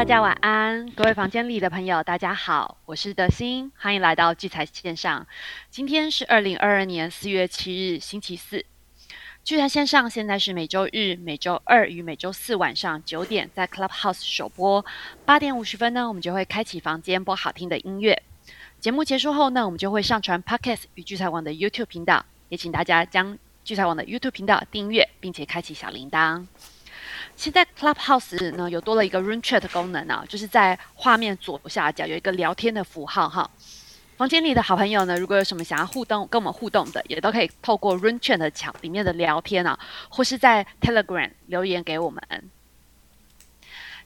大家晚安，各位房间里的朋友，大家好，我是德心，欢迎来到聚财线上。今天是二零二二年四月七日，星期四。聚财线上现在是每周日、每周二与每周四晚上九点在 Clubhouse 首播，八点五十分呢，我们就会开启房间播好听的音乐。节目结束后呢，我们就会上传 Podcast 与聚财网的 YouTube 频道，也请大家将聚财网的 YouTube 频道订阅，并且开启小铃铛。现在 Clubhouse 呢有多了一个 Room Chat 功能啊，就是在画面左下角有一个聊天的符号哈。房间里的好朋友呢，如果有什么想要互动跟我们互动的，也都可以透过 Room Chat 的墙里面的聊天啊，或是在 Telegram 留言给我们。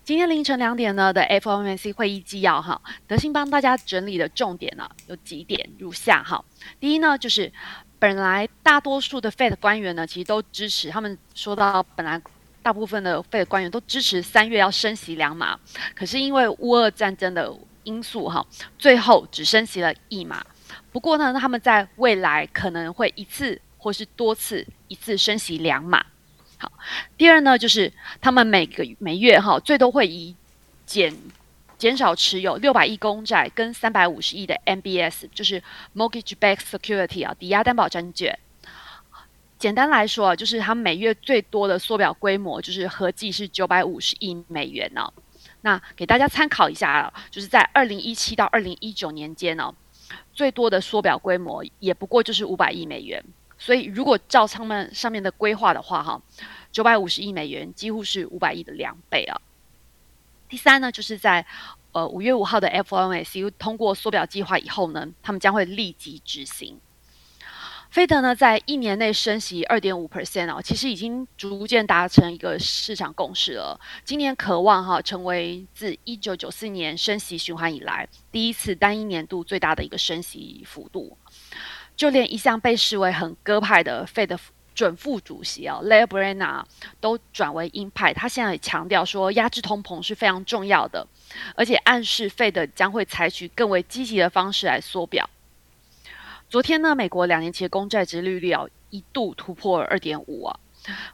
今天凌晨两点呢的 FOMC 会议纪要哈，德信帮大家整理的重点呢有几点如下哈。第一呢，就是本来大多数的 Fed 官员呢，其实都支持他们说到本来。大部分的费的官员都支持三月要升息两码，可是因为乌俄战争的因素，哈，最后只升息了一码。不过呢，他们在未来可能会一次或是多次一次升息两码。好，第二呢，就是他们每个每月哈最多会以减减少持有六百亿公债跟三百五十亿的 MBS，就是 Mortgage-backed Security 啊，抵押担保证券。简单来说啊，就是它每月最多的缩表规模就是合计是九百五十亿美元呢。那给大家参考一下啊，就是在二零一七到二零一九年间呢，最多的缩表规模也不过就是五百亿美元。所以如果照他们上面的规划的话，哈，九百五十亿美元几乎是五百亿的两倍啊。第三呢，就是在呃五月五号的 FOMC 通过缩表计划以后呢，他们将会立即执行。菲德呢，在一年内升息二点五 percent 哦，其实已经逐渐达成一个市场共识了。今年渴望哈成为自一九九四年升息循环以来第一次单一年度最大的一个升息幅度。就连一向被视为很鸽派的费德准副主席啊 l e b r e n a 都转为鹰派。他现在也强调说，压制通膨是非常重要的，而且暗示费德将会采取更为积极的方式来缩表。昨天呢，美国两年期的公债值利率啊一度突破二点五啊，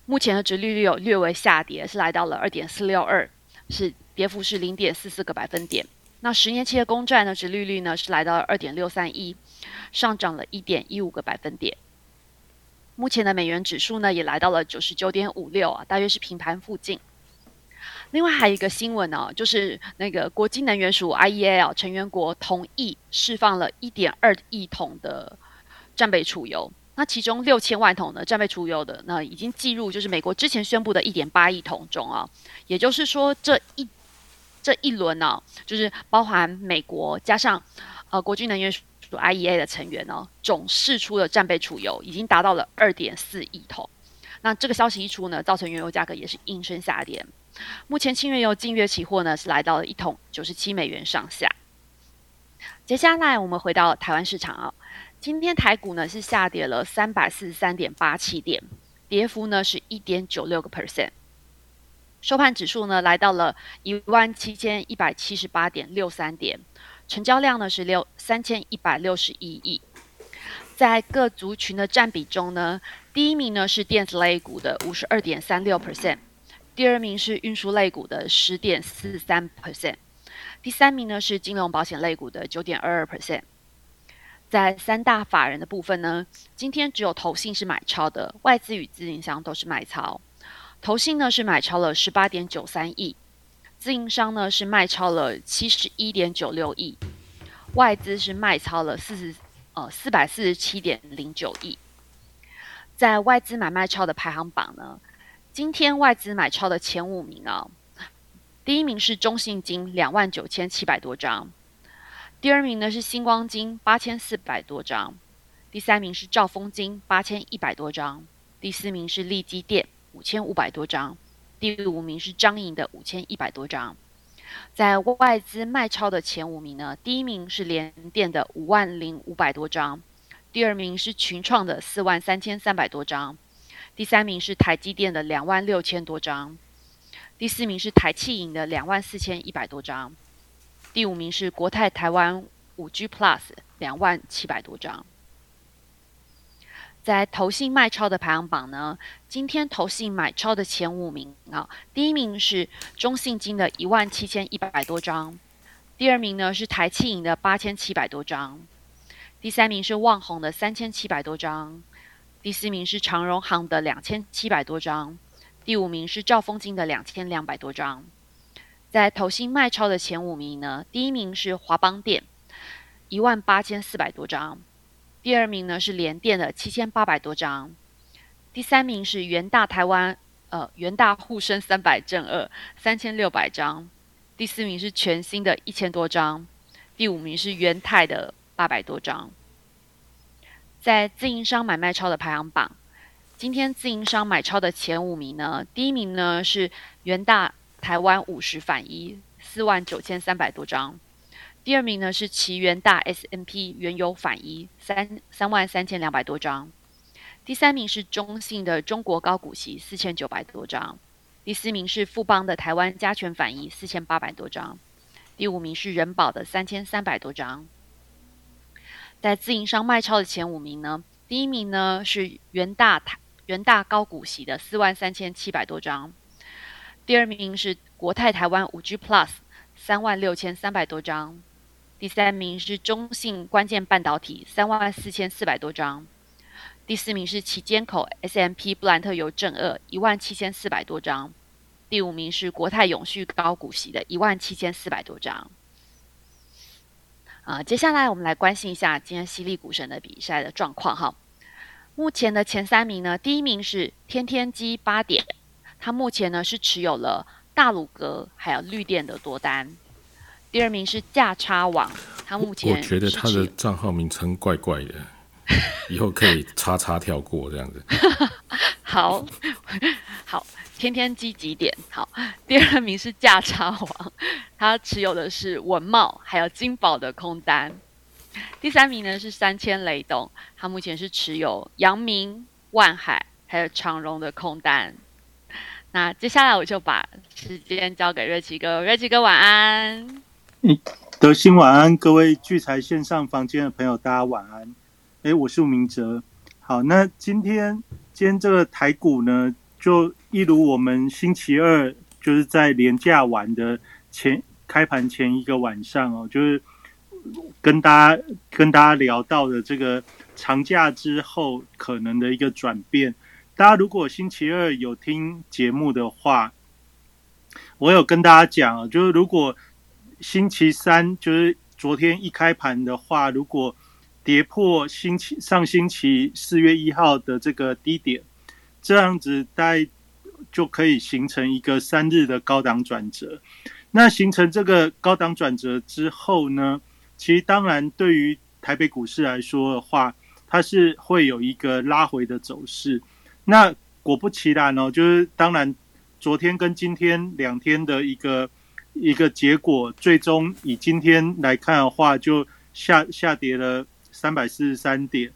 目前的值利率有略微下跌，是来到了二点四六二，是跌幅是零点四四个百分点。那十年期的公债呢，值利率呢是来到了二点六三一，上涨了一点一五个百分点。目前的美元指数呢也来到了九十九点五六啊，大约是平盘附近。另外还有一个新闻呢，就是那个国际能源署 IEA 成员国同意释放了一点二亿桶的战备储油，那其中六千万桶的战备储油的，那已经计入就是美国之前宣布的一点八亿桶中啊，也就是说这一这一轮呢，就是包含美国加上呃国际能源署 IEA 的成员呢，总释出的战备储油已经达到了二点四亿桶。那这个消息一出呢，造成原油价格也是应声下跌。目前轻原油近月期货呢是来到了一桶九十七美元上下。接下来我们回到台湾市场啊，今天台股呢是下跌了三百四十三点八七点，跌幅呢是一点九六个 percent。收盘指数呢来到了一万七千一百七十八点六三点，成交量呢是六三千一百六十一亿。在各族群的占比中呢，第一名呢是电子类股的五十二点三六 percent。第二名是运输类股的十点四三 percent，第三名呢是金融保险类股的九点二二 percent。在三大法人的部分呢，今天只有投信是买超的，外资与自营商都是卖超。投信呢是买超了十八点九三亿，自营商呢是卖超了七十一点九六亿，外资是卖超了四十呃四百四十七点零九亿。在外资买卖超的排行榜呢？今天外资买超的前五名啊，第一名是中信金两万九千七百多张，第二名呢是星光金八千四百多张，第三名是兆丰金八千一百多张，第四名是利基电五千五百多张，第五名是张营的五千一百多张。在外资卖超的前五名呢，第一名是联电的五万零五百多张，第二名是群创的四万三千三百多张。第三名是台积电的两万六千多张，第四名是台气银的两万四千一百多张，第五名是国泰台湾五 G Plus 两万七百多张。在投信卖超的排行榜呢，今天投信买超的前五名啊，第一名是中信金的一万七千一百多张，第二名呢是台气银的八千七百多张，第三名是旺宏的三千七百多张，第四名是长荣行的两千七百多张，第五名是兆丰金的两千两百多张。在投信卖超的前五名呢，第一名是华邦电一万八千四百多张。第二名呢是联电的七千八百多张，第三名是元大台湾呃元大沪深三百正二三千六百张，第四名是全新的一千多张，第五名是元泰的八百多张。在自营商买卖超的排行榜，今天自营商买超的前五名呢，第一名呢是元大台湾五十反一四万九千三百多张。第二名呢是奇元大 S M P 原油反一三三万三千两百多张，第三名是中信的中国高股息四千九百多张，第四名是富邦的台湾加权反一四千八百多张，第五名是人保的三千三百多张。在自营商卖超的前五名呢，第一名呢是元大台元大高股息的四万三千七百多张，第二名是国泰台湾五 G Plus 三万六千三百多张。第三名是中信关键半导体三万四千四百多张，第四名是旗坚口 S M P 布兰特油正二一万七千四百多张，第五名是国泰永续高股息的一万七千四百多张。啊，接下来我们来关心一下今天犀利股神的比赛的状况哈。目前的前三名呢，第一名是天天机八点，它目前呢是持有了大鲁格还有绿电的多单。第二名是价差网，他目前我觉得他的账号名称怪怪的，以后可以叉叉跳过这样子。好 好，天天积极点。好，第二名是价差王，他持有的是文茂还有金宝的空单。第三名呢是三千雷动，他目前是持有阳明、万海还有长荣的空单。那接下来我就把时间交给瑞奇哥，瑞奇哥晚安。嗯德兴晚安，各位聚财线上房间的朋友，大家晚安。哎，我是吴明哲。好，那今天今天这个台股呢，就一如我们星期二就是在连假玩的前开盘前一个晚上哦，就是跟大家跟大家聊到的这个长假之后可能的一个转变。大家如果星期二有听节目的话，我有跟大家讲，就是如果星期三就是昨天一开盘的话，如果跌破星期上星期四月一号的这个低点，这样子大概就可以形成一个三日的高档转折。那形成这个高档转折之后呢，其实当然对于台北股市来说的话，它是会有一个拉回的走势。那果不其然哦，就是当然昨天跟今天两天的一个。一个结果，最终以今天来看的话，就下下跌了三百四十三点。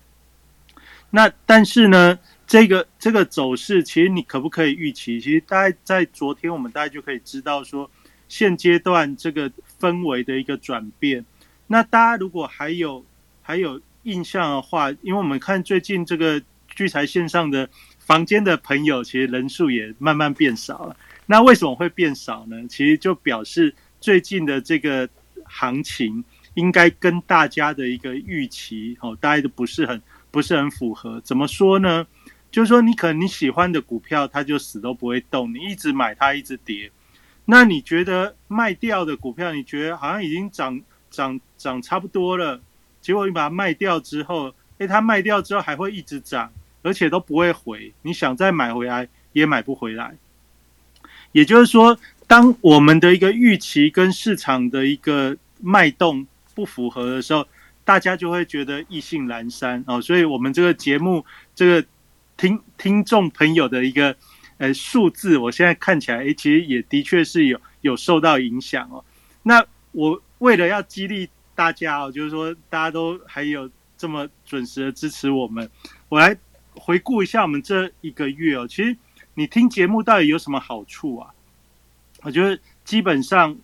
那但是呢，这个这个走势，其实你可不可以预期？其实大概在昨天，我们大概就可以知道说，现阶段这个氛围的一个转变。那大家如果还有还有印象的话，因为我们看最近这个聚财线上的房间的朋友，其实人数也慢慢变少了。那为什么会变少呢？其实就表示最近的这个行情应该跟大家的一个预期哦，大家都不是很不是很符合。怎么说呢？就是说你可能你喜欢的股票，它就死都不会动，你一直买它一直跌。那你觉得卖掉的股票，你觉得好像已经涨涨涨差不多了，结果你把它卖掉之后，诶，它卖掉之后还会一直涨，而且都不会回，你想再买回来也买不回来。也就是说，当我们的一个预期跟市场的一个脉动不符合的时候，大家就会觉得意兴阑珊哦。所以，我们这个节目这个听听众朋友的一个呃数字，我现在看起来，诶，其实也的确是有有受到影响哦。那我为了要激励大家哦，就是说大家都还有这么准时的支持我们，我来回顾一下我们这一个月哦，其实。你听节目到底有什么好处啊？我觉得基本上，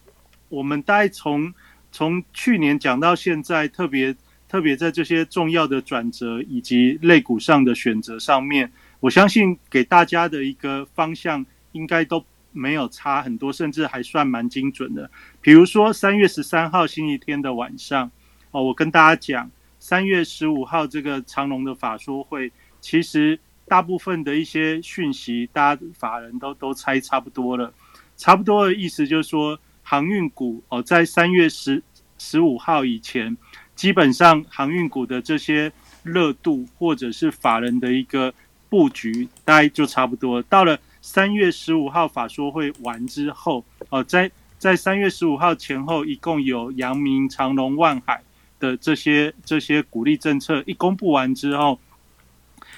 我们大概从从去年讲到现在，特别特别在这些重要的转折以及肋骨上的选择上面，我相信给大家的一个方向应该都没有差很多，甚至还算蛮精准的。比如说三月十三号星期天的晚上，哦，我跟大家讲，三月十五号这个长隆的法说会，其实大部分的一些讯息，大家法人都都猜差不多了。差不多的意思就是说，航运股哦，在三月十十五号以前，基本上航运股的这些热度或者是法人的一个布局，大概就差不多。到了三月十五号法说会完之后，哦，在在三月十五号前后，一共有阳明、长隆、万海的这些这些鼓励政策一公布完之后，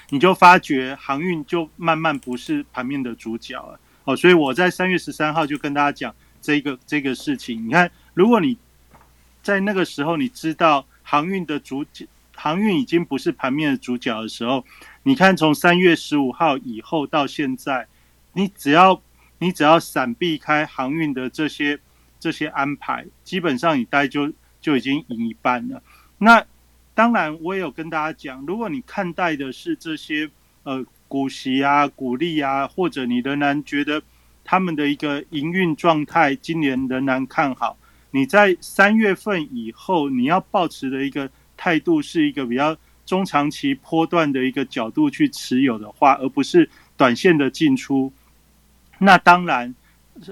你就发觉航运就慢慢不是盘面的主角了。哦，所以我在三月十三号就跟大家讲这个这个事情。你看，如果你在那个时候你知道航运的主航运已经不是盘面的主角的时候，你看从三月十五号以后到现在，你只要你只要闪避开航运的这些这些安排，基本上你待就就已经赢一半了。那当然，我也有跟大家讲，如果你看待的是这些呃。股息啊，股利啊，或者你仍然觉得他们的一个营运状态今年仍然看好，你在三月份以后你要保持的一个态度是一个比较中长期波段的一个角度去持有的话，而不是短线的进出。那当然，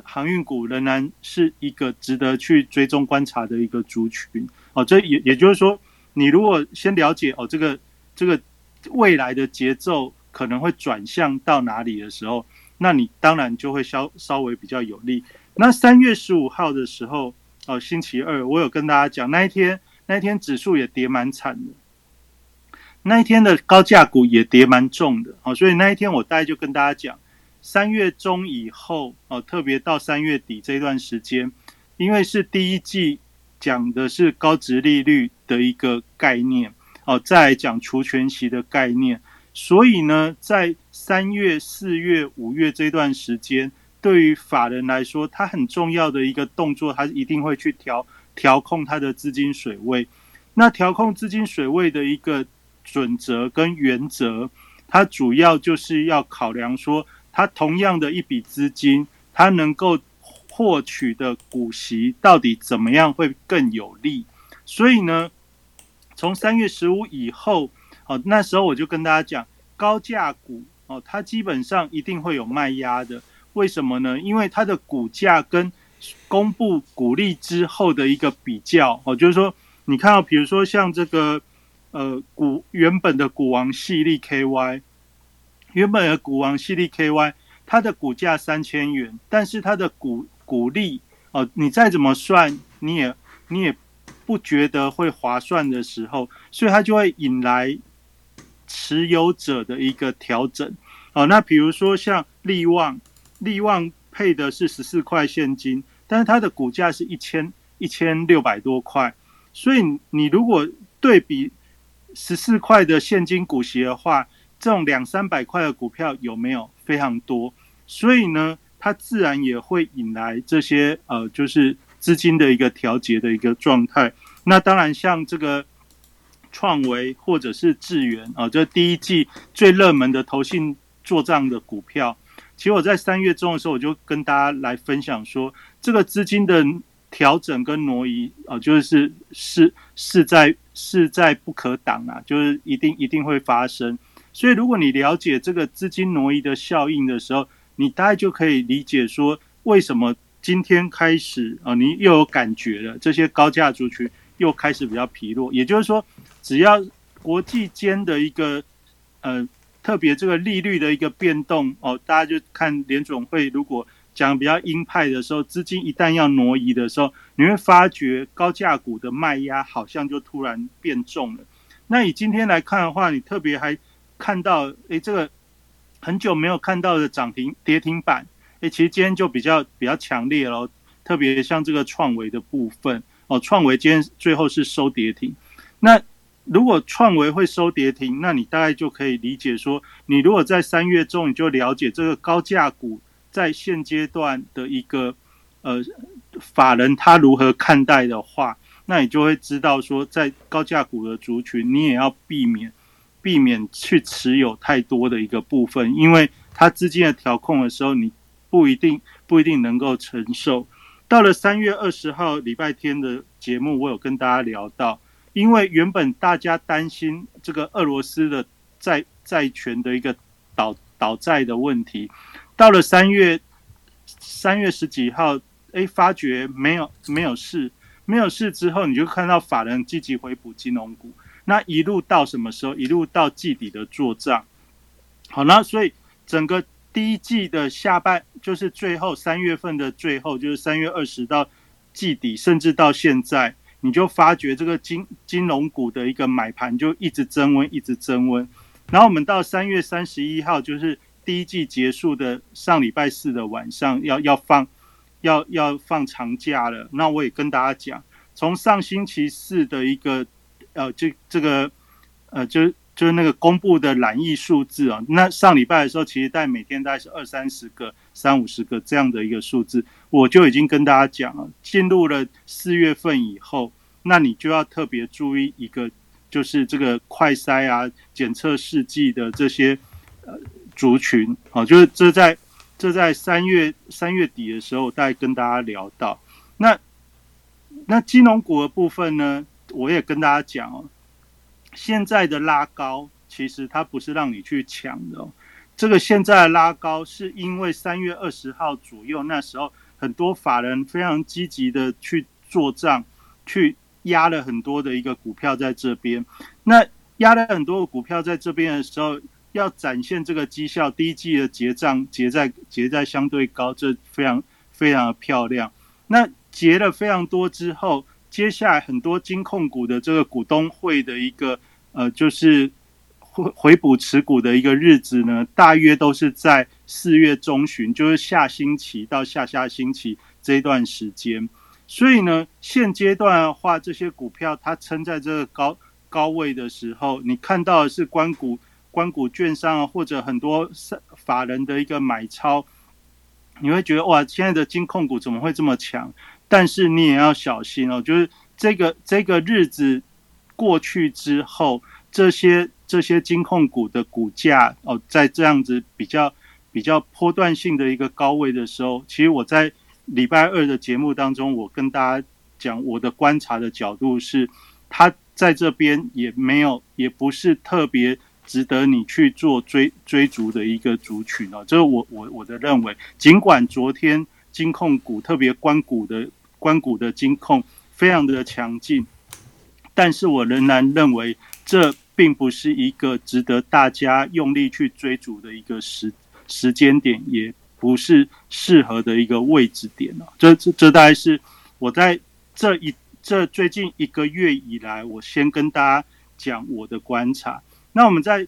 航运股仍然是一个值得去追踪观察的一个族群哦。这也也就是说，你如果先了解哦，这个这个未来的节奏。可能会转向到哪里的时候，那你当然就会稍稍微比较有利。那三月十五号的时候，哦，星期二，我有跟大家讲，那一天那一天指数也跌蛮惨的，那一天的高价股也跌蛮重的，哦，所以那一天我大概就跟大家讲，三月中以后，哦，特别到三月底这段时间，因为是第一季讲的是高值利率的一个概念，哦，再来讲除权息的概念。所以呢，在三月、四月、五月这段时间，对于法人来说，他很重要的一个动作，他一定会去调调控他的资金水位。那调控资金水位的一个准则跟原则，它主要就是要考量说，它同样的一笔资金，它能够获取的股息到底怎么样会更有利。所以呢，从三月十五以后。哦，那时候我就跟大家讲，高价股哦，它基本上一定会有卖压的。为什么呢？因为它的股价跟公布股利之后的一个比较哦，就是说，你看到比如说像这个呃股原本的股王系利 KY，原本的股王系利 KY，它的股价三千元，但是它的股股利哦，你再怎么算，你也你也不觉得会划算的时候，所以它就会引来。持有者的一个调整，哦，那比如说像利旺，利旺配的是十四块现金，但是它的股价是一千一千六百多块，所以你如果对比十四块的现金股息的话，这种两三百块的股票有没有非常多？所以呢，它自然也会引来这些呃，就是资金的一个调节的一个状态。那当然，像这个。创维或者是智源啊，这第一季最热门的投信做账的股票。其实我在三月中的时候，我就跟大家来分享说，这个资金的调整跟挪移啊，就是是是在是在不可挡啊，就是一定一定会发生。所以如果你了解这个资金挪移的效应的时候，你大概就可以理解说，为什么今天开始啊，你又有感觉了，这些高价族群又开始比较疲弱，也就是说。只要国际间的一个呃特别这个利率的一个变动哦，大家就看联总会如果讲比较鹰派的时候，资金一旦要挪移的时候，你会发觉高价股的卖压好像就突然变重了。那以今天来看的话，你特别还看到诶这个很久没有看到的涨停跌停板，诶其实今天就比较比较强烈咯，特别像这个创维的部分哦，创维今天最后是收跌停，那。如果创维会收跌停，那你大概就可以理解说，你如果在三月中你就了解这个高价股在现阶段的一个呃法人他如何看待的话，那你就会知道说，在高价股的族群，你也要避免避免去持有太多的一个部分，因为它资金的调控的时候，你不一定不一定能够承受。到了三月二十号礼拜天的节目，我有跟大家聊到，因为原本大家担心这个俄罗斯的债债权的一个倒倒债的问题，到了三月三月十几号，哎，发觉没有没有事，没有事之后，你就看到法人积极回补金融股，那一路到什么时候？一路到季底的做账。好，那所以整个第一季的下半，就是最后三月份的最后，就是三月二十到季底，甚至到现在，你就发觉这个金金融股的一个买盘就一直增温，一直增温。然后我们到三月三十一号，就是第一季结束的上礼拜四的晚上，要要放要要放长假了。那我也跟大家讲，从上星期四的一个呃，这这个呃，就就是那个公布的染疫数字啊，那上礼拜的时候，其实在每天大概是二三十个、三五十个这样的一个数字，我就已经跟大家讲了，进入了四月份以后，那你就要特别注意一个。就是这个快筛啊、检测试剂的这些呃族群，好，就是这在这在三月三月底的时候，再跟大家聊到。那那金融股的部分呢，我也跟大家讲哦，现在的拉高其实它不是让你去抢的，这个现在拉高是因为三月二十号左右那时候，很多法人非常积极的去做账去。压了很多的一个股票在这边，那压了很多的股票在这边的时候，要展现这个绩效，第一季的结账结在结在相对高，这非常非常的漂亮。那结了非常多之后，接下来很多金控股的这个股东会的一个呃，就是回回补持股的一个日子呢，大约都是在四月中旬，就是下星期到下下星期这段时间。所以呢，现阶段的话，这些股票它撑在这个高高位的时候，你看到的是关股、关股券商啊或者很多法人的一个买超，你会觉得哇，现在的金控股怎么会这么强？但是你也要小心哦，就是这个这个日子过去之后，这些这些金控股的股价哦，在这样子比较比较波段性的一个高位的时候，其实我在。礼拜二的节目当中，我跟大家讲我的观察的角度是，它在这边也没有，也不是特别值得你去做追追逐的一个族群哦。这是我我我的认为。尽管昨天金控股，特别关股的关股的金控非常的强劲，但是我仍然认为这并不是一个值得大家用力去追逐的一个时时间点，也。不是适合的一个位置点了。这这这大概是我在这一这最近一个月以来，我先跟大家讲我的观察。那我们在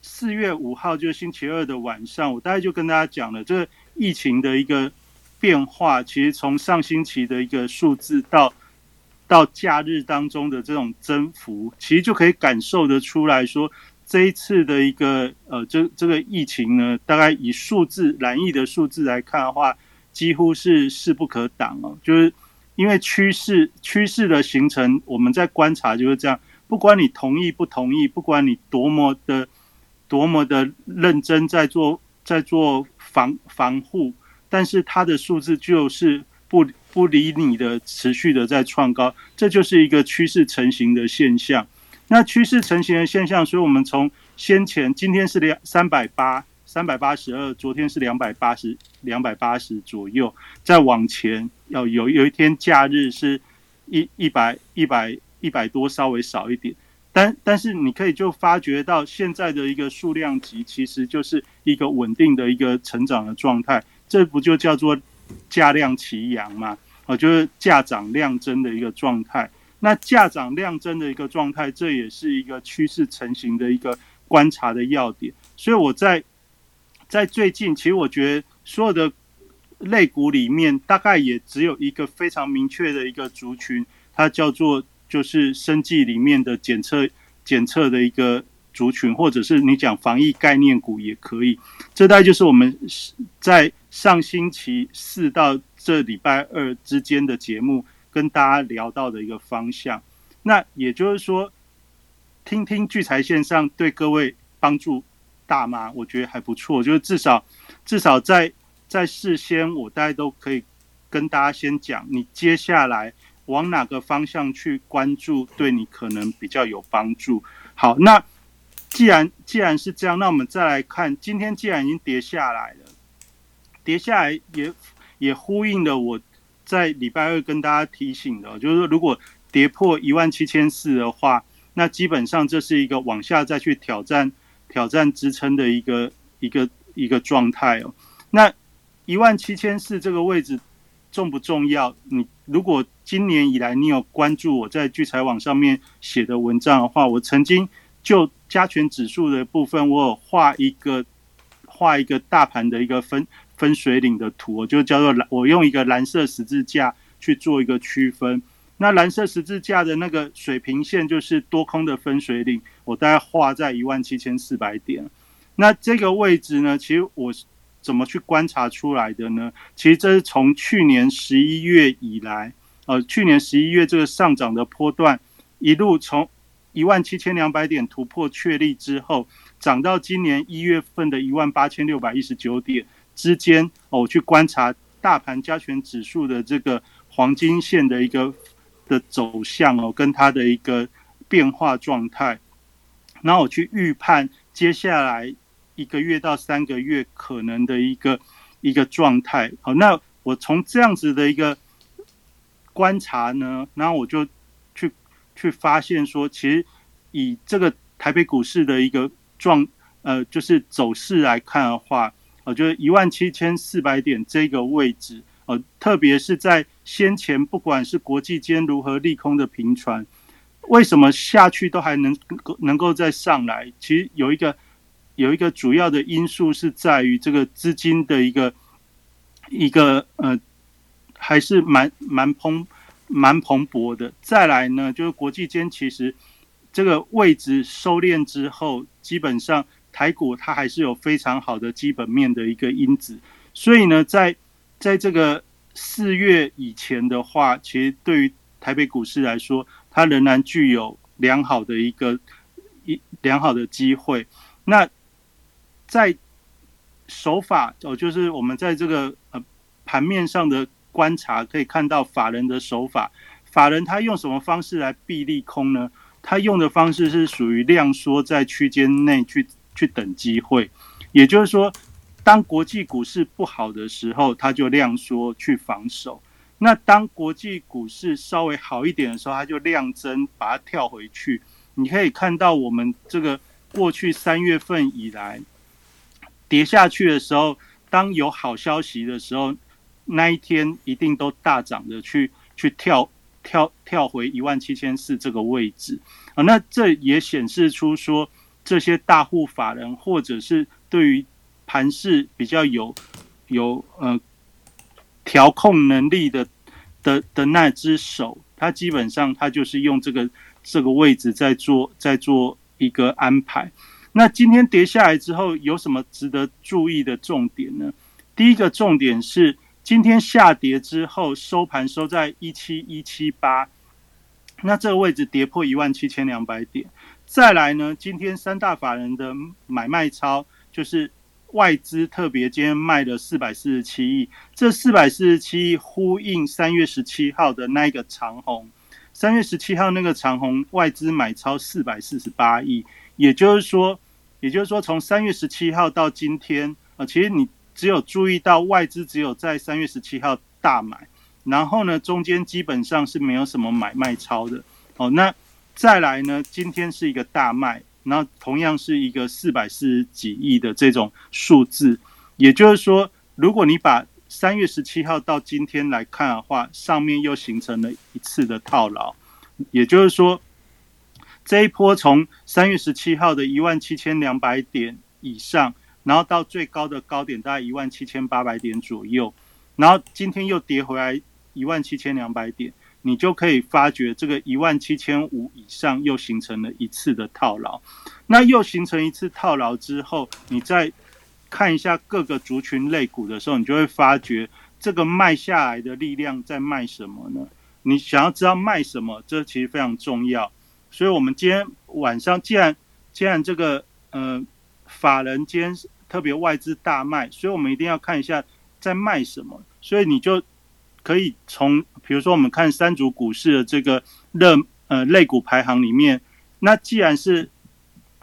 四月五号，就是星期二的晚上，我大概就跟大家讲了这疫情的一个变化。其实从上星期的一个数字到到假日当中的这种增幅，其实就可以感受得出来说。这一次的一个呃，这这个疫情呢，大概以数字染疫的数字来看的话，几乎是势不可挡哦。就是因为趋势趋势的形成，我们在观察就是这样。不管你同意不同意，不管你多么的多么的认真在做在做防防护，但是它的数字就是不不理你的持续的在创高，这就是一个趋势成型的现象。那趋势成型的现象，所以我们从先前今天是两三百八三百八十二，昨天是两百八十两百八十左右，再往前要有有一天假日是一一百一百一百多，稍微少一点，但但是你可以就发觉到现在的一个数量级，其实就是一个稳定的一个成长的状态，这不就叫做价量齐扬嘛？哦，就是价涨量增的一个状态。那价涨量增的一个状态，这也是一个趋势成型的一个观察的要点。所以我在在最近，其实我觉得所有的类股里面，大概也只有一个非常明确的一个族群，它叫做就是生计里面的检测检测的一个族群，或者是你讲防疫概念股也可以。这大概就是我们在上星期四到这礼拜二之间的节目。跟大家聊到的一个方向。那也就是说，听听聚财线上对各位帮助大吗？我觉得还不错，就是至少至少在在事先，我大家都可以跟大家先讲，你接下来往哪个方向去关注，对你可能比较有帮助。好，那既然既然是这样，那我们再来看，今天既然已经跌下来，跌下来也也呼应了我在礼拜二跟大家提醒的，就是说如果跌破一万七千四的话，那基本上这是一个往下再去挑战挑战支撑的一个一个一个状态哦。那一万七千四这个位置重不重要？你如果今年以来你有关注我在聚财网上面写的文章的话，我曾经就加权指数的部分，我有画一个画一个大盘的一个分分水岭的图，我就叫做蓝，我用一个蓝色十字架去做一个区分。那蓝色十字架的那个水平线就是多空的分水岭，我大概画在一万七千四百点。那这个位置呢，其实我怎么去观察出来的呢？其实这是从去年十一月以来，呃，去年十一月这个上涨的波段，一路从一万七千两百点突破确立之后，涨到今年一月份的一万八千六百一十九点之间，哦，我去观察大盘加权指数的这个黄金线的一个。的走向哦，跟它的一个变化状态，然后我去预判接下来一个月到三个月可能的一个一个状态。好，那我从这样子的一个观察呢，然后我就去去发现说，其实以这个台北股市的一个状呃，就是走势来看的话，我觉得一万七千四百点这个位置。呃，特别是在先前，不管是国际间如何利空的频传，为什么下去都还能能够再上来？其实有一个有一个主要的因素是在于这个资金的一个一个呃，还是蛮蛮蓬蛮蓬勃的。再来呢，就是国际间其实这个位置收敛之后，基本上台股它还是有非常好的基本面的一个因子，所以呢，在在这个四月以前的话，其实对于台北股市来说，它仍然具有良好的一个一良好的机会。那在手法哦，就是我们在这个呃盘面上的观察，可以看到法人的手法。法人他用什么方式来避利空呢？他用的方式是属于量缩在区间内去去等机会，也就是说。当国际股市不好的时候，他就量缩去防守；那当国际股市稍微好一点的时候，他就量增把它跳回去。你可以看到，我们这个过去三月份以来跌下去的时候，当有好消息的时候，那一天一定都大涨的去去跳跳跳回一万七千四这个位置啊。那这也显示出说，这些大户法人或者是对于盘势比较有有呃调控能力的的的那只手，它基本上它就是用这个这个位置在做在做一个安排。那今天跌下来之后，有什么值得注意的重点呢？第一个重点是今天下跌之后收盘收在一七一七八，那这个位置跌破一万七千两百点。再来呢，今天三大法人的买卖超就是。外资特别今天卖了四百四十七亿，这四百四十七亿呼应三月十七号的那个长红，三月十七号那个长红外资买超四百四十八亿，也就是说，也就是说从三月十七号到今天啊，其实你只有注意到外资只有在三月十七号大买，然后呢中间基本上是没有什么买卖超的。哦，那再来呢，今天是一个大卖。那同样是一个四百四十几亿的这种数字，也就是说，如果你把三月十七号到今天来看的话，上面又形成了一次的套牢，也就是说，这一波从三月十七号的一万七千两百点以上，然后到最高的高点大概一万七千八百点左右，然后今天又跌回来一万七千两百点。你就可以发觉这个一万七千五以上又形成了一次的套牢，那又形成一次套牢之后，你再看一下各个族群类股的时候，你就会发觉这个卖下来的力量在卖什么呢？你想要知道卖什么，这其实非常重要。所以，我们今天晚上既然既然这个呃法人今天特别外资大卖，所以我们一定要看一下在卖什么。所以你就可以从比如说我们看三组股市的这个热呃类股排行里面，那既然是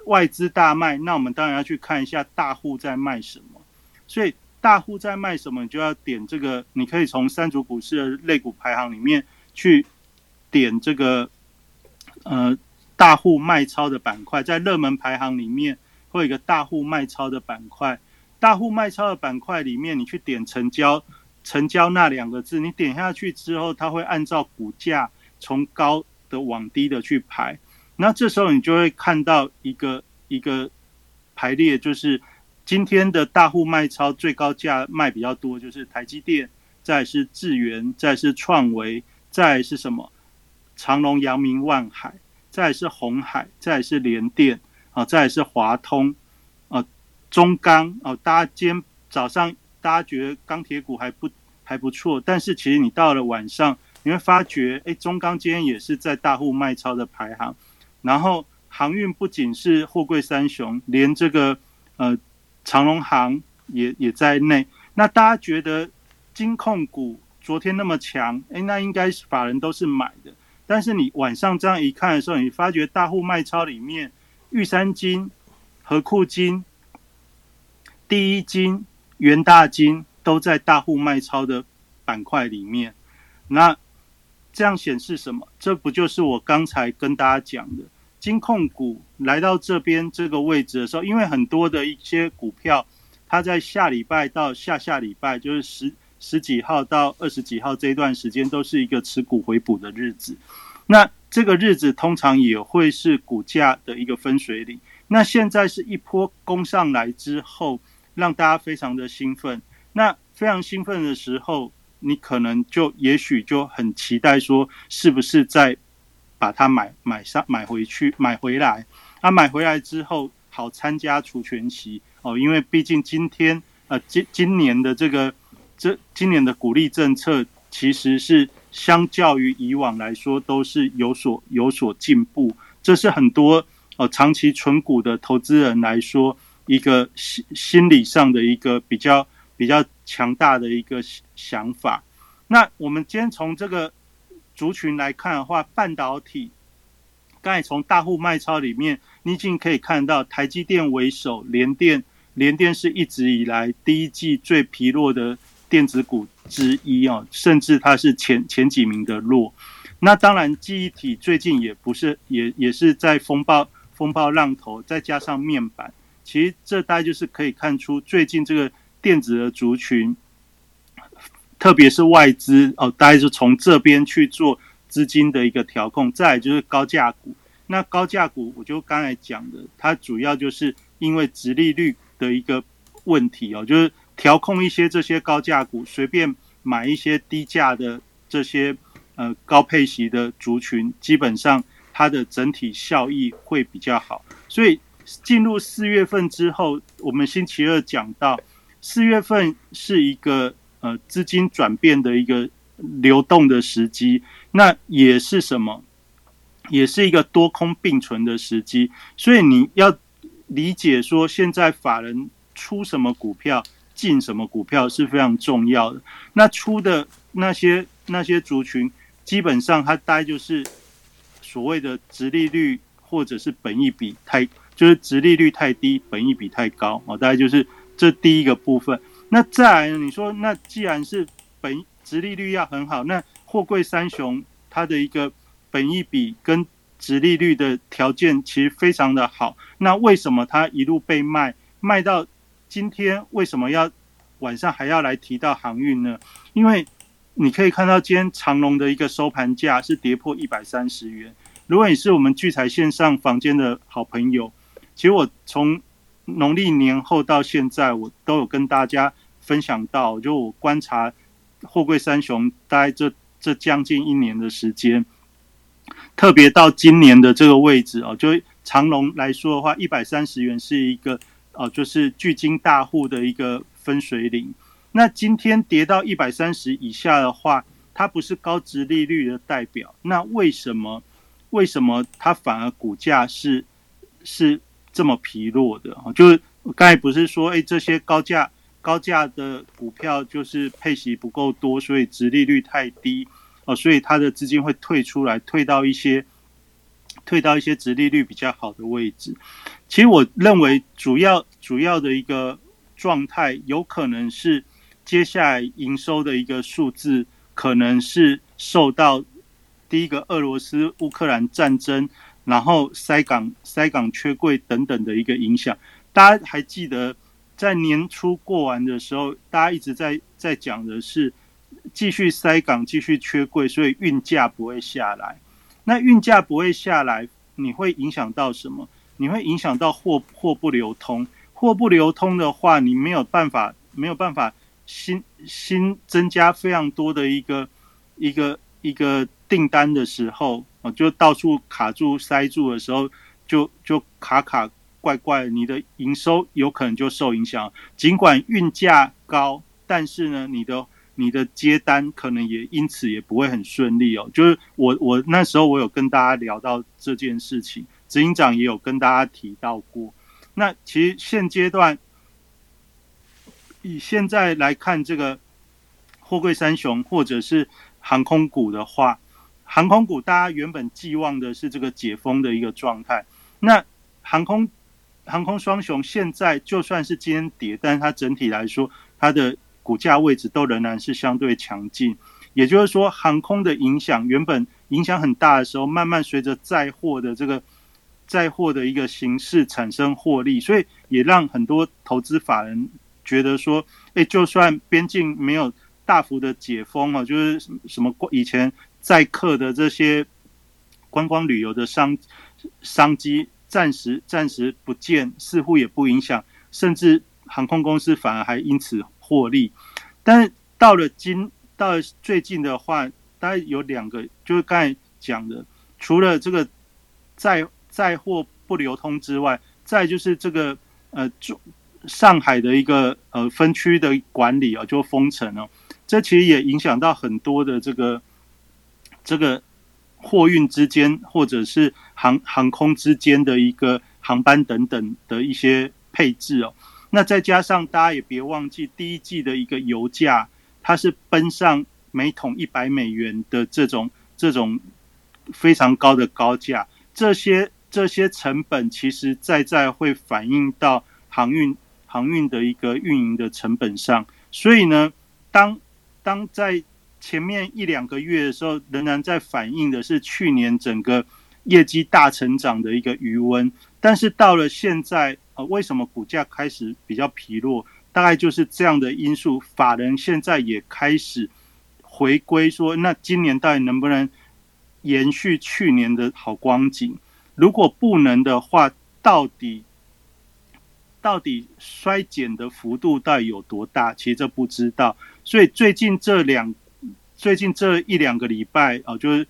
外资大卖，那我们当然要去看一下大户在卖什么。所以大户在卖什么，你就要点这个。你可以从三组股市的类股排行里面去点这个。呃，大户卖超的板块在热门排行里面会有一个大户卖超的板块。大户卖超的板块里面，你去点成交，成交那两个字，你点下去之后，它会按照股价从高的往低的去排。那这时候你就会看到一个一个排列，就是今天的大户卖超最高价卖比较多，就是台积电，再是智源，再是创维，再是什么？长隆、阳明、万海，再是红海，再是联电，啊，再是华通，啊，中钢，哦，大家今天早上大家觉得钢铁股还不还不错，但是其实你到了晚上，你会发觉，哎，中钢今天也是在大户卖超的排行，然后航运不仅是货柜三雄，连这个呃长隆航也也在内，那大家觉得金控股昨天那么强，哎，那应该是法人都是买的。但是你晚上这样一看的时候，你发觉大户卖超里面，玉山金、和库金、第一金、元大金都在大户卖超的板块里面。那这样显示什么？这不就是我刚才跟大家讲的，金控股来到这边这个位置的时候，因为很多的一些股票，它在下礼拜到下下礼拜，就是十。十几号到二十几号这一段时间都是一个持股回补的日子，那这个日子通常也会是股价的一个分水岭。那现在是一波攻上来之后，让大家非常的兴奋。那非常兴奋的时候，你可能就也许就很期待说，是不是再把它买买上买回去买回来？啊，买回来之后好参加除权息哦，因为毕竟今天呃今今年的这个。这今年的鼓励政策其实是相较于以往来说都是有所有所进步，这是很多呃长期存股的投资人来说一个心心理上的一个比较比较强大的一个想法。那我们今天从这个族群来看的话，半导体刚才从大户卖超里面，你已经可以看到台积电为首，联电联电是一直以来第一季最疲弱的。电子股之一哦，甚至它是前前几名的弱。那当然，记忆体最近也不是，也也是在风暴风暴浪头，再加上面板，其实这大概就是可以看出最近这个电子的族群，特别是外资哦，大概是从这边去做资金的一个调控。再就是高价股，那高价股我就刚才讲的，它主要就是因为殖利率的一个问题哦，就是。调控一些这些高价股，随便买一些低价的这些呃高配息的族群，基本上它的整体效益会比较好。所以进入四月份之后，我们星期二讲到四月份是一个呃资金转变的一个流动的时机，那也是什么？也是一个多空并存的时机。所以你要理解说，现在法人出什么股票？进什么股票是非常重要的。那出的那些那些族群，基本上它大概就是所谓的殖利率或者是本益比太，就是殖利率太低，本益比太高啊。大概就是这第一个部分。那再来，你说那既然是本殖利率要很好，那货柜三雄它的一个本益比跟殖利率的条件其实非常的好。那为什么它一路被卖卖到？今天为什么要晚上还要来提到航运呢？因为你可以看到今天长隆的一个收盘价是跌破一百三十元。如果你是我们聚财线上房间的好朋友，其实我从农历年后到现在，我都有跟大家分享到，就我观察货柜三雄大概这这将近一年的时间，特别到今年的这个位置哦，就长隆来说的话，一百三十元是一个。哦，就是巨金大户的一个分水岭。那今天跌到一百三十以下的话，它不是高值利率的代表，那为什么为什么它反而股价是是这么疲弱的？就是刚才不是说，哎，这些高价高价的股票就是配息不够多，所以殖利率太低哦，所以它的资金会退出来，退到一些退到一些殖利率比较好的位置。其实我认为主要主要的一个状态，有可能是接下来营收的一个数字，可能是受到第一个俄罗斯乌克兰战争，然后塞港塞港缺柜等等的一个影响。大家还记得在年初过完的时候，大家一直在在讲的是继续塞港，继续缺柜，所以运价不会下来。那运价不会下来，你会影响到什么？你会影响到货货不流通，货不流通的话，你没有办法没有办法新新增加非常多的一个一个一个订单的时候，就到处卡住塞住的时候，就就卡卡怪怪，你的营收有可能就受影响。尽管运价高，但是呢，你的你的接单可能也因此也不会很顺利哦。就是我我那时候我有跟大家聊到这件事情。执行长也有跟大家提到过，那其实现阶段以现在来看，这个货柜三雄或者是航空股的话，航空股大家原本寄望的是这个解封的一个状态。那航空航空双雄现在就算是今天跌，但是它整体来说，它的股价位置都仍然是相对强劲。也就是说，航空的影响原本影响很大的时候，慢慢随着载货的这个。载货的一个形式产生获利，所以也让很多投资法人觉得说，哎，就算边境没有大幅的解封啊，就是什么以前载客的这些观光旅游的商商机暂时暂时不见，似乎也不影响，甚至航空公司反而还因此获利。但是到了今到了最近的话，大概有两个，就是刚才讲的，除了这个在载货不流通之外，再就是这个呃，中上海的一个呃分区的管理啊，就封城了。这其实也影响到很多的这个这个货运之间，或者是航航空之间的一个航班等等的一些配置哦。那再加上大家也别忘记，第一季的一个油价，它是奔上每桶一百美元的这种这种非常高的高价，这些。这些成本其实在在会反映到航运航运的一个运营的成本上，所以呢，当当在前面一两个月的时候，仍然在反映的是去年整个业绩大成长的一个余温，但是到了现在，呃，为什么股价开始比较疲弱？大概就是这样的因素，法人现在也开始回归说，那今年到底能不能延续去年的好光景？如果不能的话，到底到底衰减的幅度到底有多大？其实这不知道。所以最近这两最近这一两个礼拜啊，就是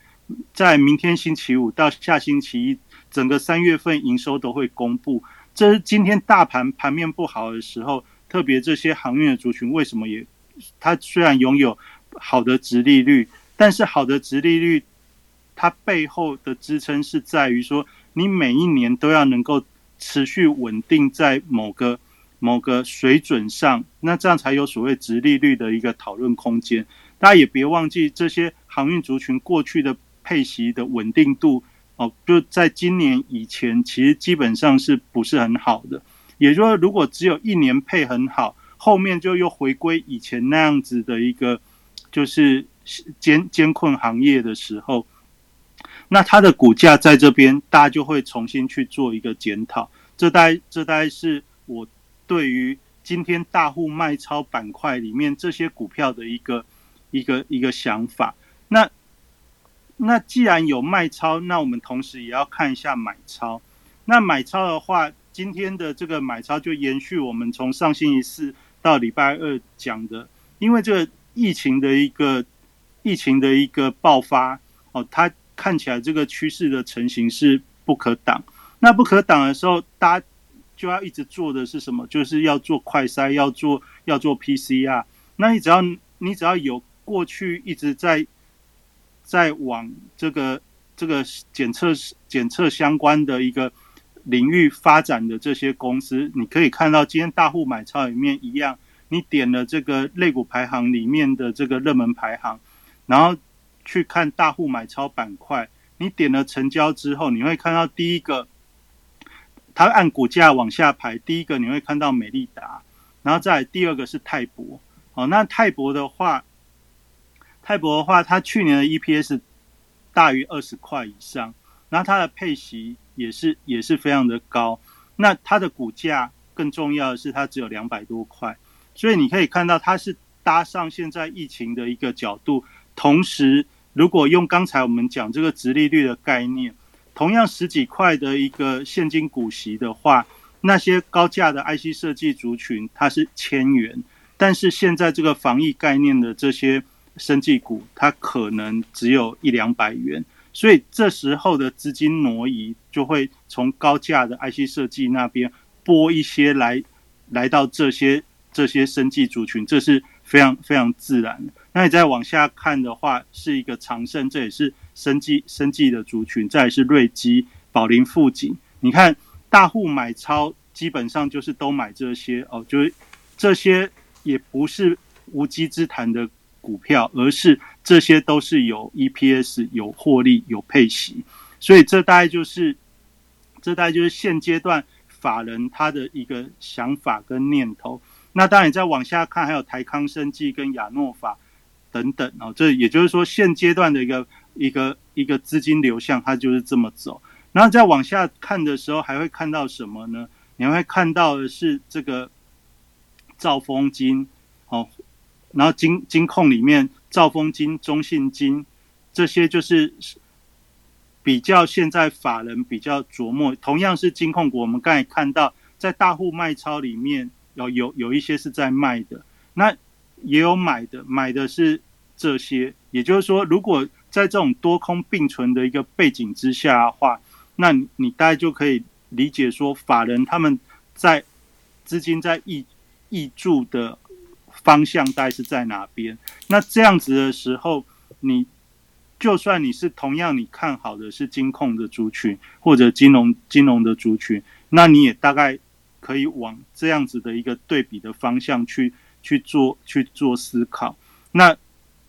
在明天星期五到下星期一，整个三月份营收都会公布。这是今天大盘盘面不好的时候，特别这些航运的族群为什么也？它虽然拥有好的值利率，但是好的值利率，它背后的支撑是在于说。你每一年都要能够持续稳定在某个某个水准上，那这样才有所谓直利率的一个讨论空间。大家也别忘记，这些航运族群过去的配息的稳定度哦，就在今年以前，其实基本上是不是很好的。也就是说，如果只有一年配很好，后面就又回归以前那样子的一个就是监监控行业的时候。那它的股价在这边，大家就会重新去做一个检讨。这大概这大概是我对于今天大户卖超板块里面这些股票的一个一个一个想法。那那既然有卖超，那我们同时也要看一下买超。那买超的话，今天的这个买超就延续我们从上星期四到礼拜二讲的，因为这个疫情的一个疫情的一个爆发哦，它。看起来这个趋势的成型是不可挡，那不可挡的时候，大家就要一直做的是什么？就是要做快筛，要做要做 PCR。那你只要你只要有过去一直在在往这个这个检测检测相关的一个领域发展的这些公司，你可以看到今天大户买超里面一样，你点了这个类股排行里面的这个热门排行，然后去看大户买超板块，你点了成交之后，你会看到第一个，它按股价往下排，第一个你会看到美利达，然后再第二个是泰博。哦，那泰博的话，泰博的话，它去年的 EPS 大于二十块以上，然后它的配息也是也是非常的高。那它的股价更重要的是，它只有两百多块，所以你可以看到它是搭上现在疫情的一个角度。同时，如果用刚才我们讲这个直利率的概念，同样十几块的一个现金股息的话，那些高价的 IC 设计族群，它是千元。但是现在这个防疫概念的这些生技股，它可能只有一两百元，所以这时候的资金挪移就会从高价的 IC 设计那边拨一些来，来到这些这些生技族群，这是非常非常自然的。那你再往下看的话，是一个长盛，这也是生技生技的族群，再是瑞基、宝林、富锦。你看大户买超基本上就是都买这些哦，就是这些。也不是无稽之谈的股票，而是这些都是有 EPS、有获利、有配息，所以这大概就是，这大概就是现阶段法人他的一个想法跟念头。那当然，再往下看，还有台康生技跟亚诺法等等哦。这也就是说，现阶段的一个一个一个资金流向，它就是这么走。然后再往下看的时候，还会看到什么呢？你会看到的是这个。兆丰金，哦，然后金金控里面兆丰金、中信金这些就是比较现在法人比较琢磨，同样是金控股，我们刚才看到在大户卖超里面有有有一些是在卖的，那也有买的，买的是这些，也就是说，如果在这种多空并存的一个背景之下的话，那你大概就可以理解说，法人他们在资金在溢。溢注的方向大概是在哪边？那这样子的时候，你就算你是同样你看好的是金控的族群或者金融金融的族群，那你也大概可以往这样子的一个对比的方向去去做去做思考。那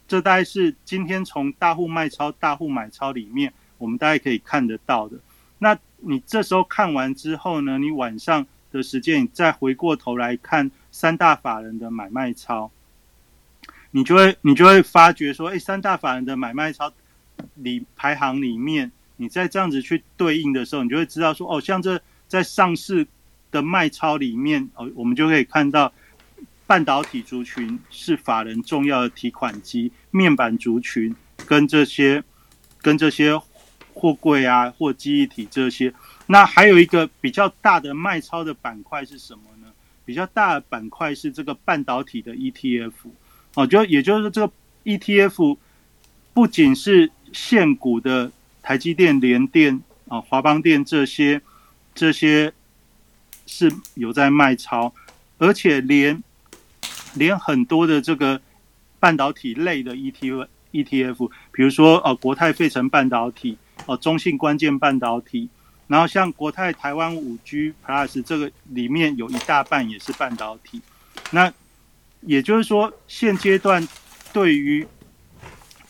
这大概是今天从大户卖超、大户买超里面，我们大概可以看得到的。那你这时候看完之后呢？你晚上的时间，你再回过头来看。三大法人的买卖超，你就会你就会发觉说，哎，三大法人的买卖超里排行里面，你在这样子去对应的时候，你就会知道说，哦，像这在上市的卖超里面，哦，我们就可以看到半导体族群是法人重要的提款机，面板族群跟这些跟这些货柜啊或记忆体这些，那还有一个比较大的卖超的板块是什么呢？比较大的板块是这个半导体的 ETF，哦，就也就是这个 ETF 不仅是现股的台积电、联电啊、华邦电这些这些是有在卖超，而且连连很多的这个半导体类的 ETF ETF，比如说呃国泰费城半导体、哦中信关键半导体。然后像国泰台湾五 G Plus 这个里面有一大半也是半导体，那也就是说现阶段对于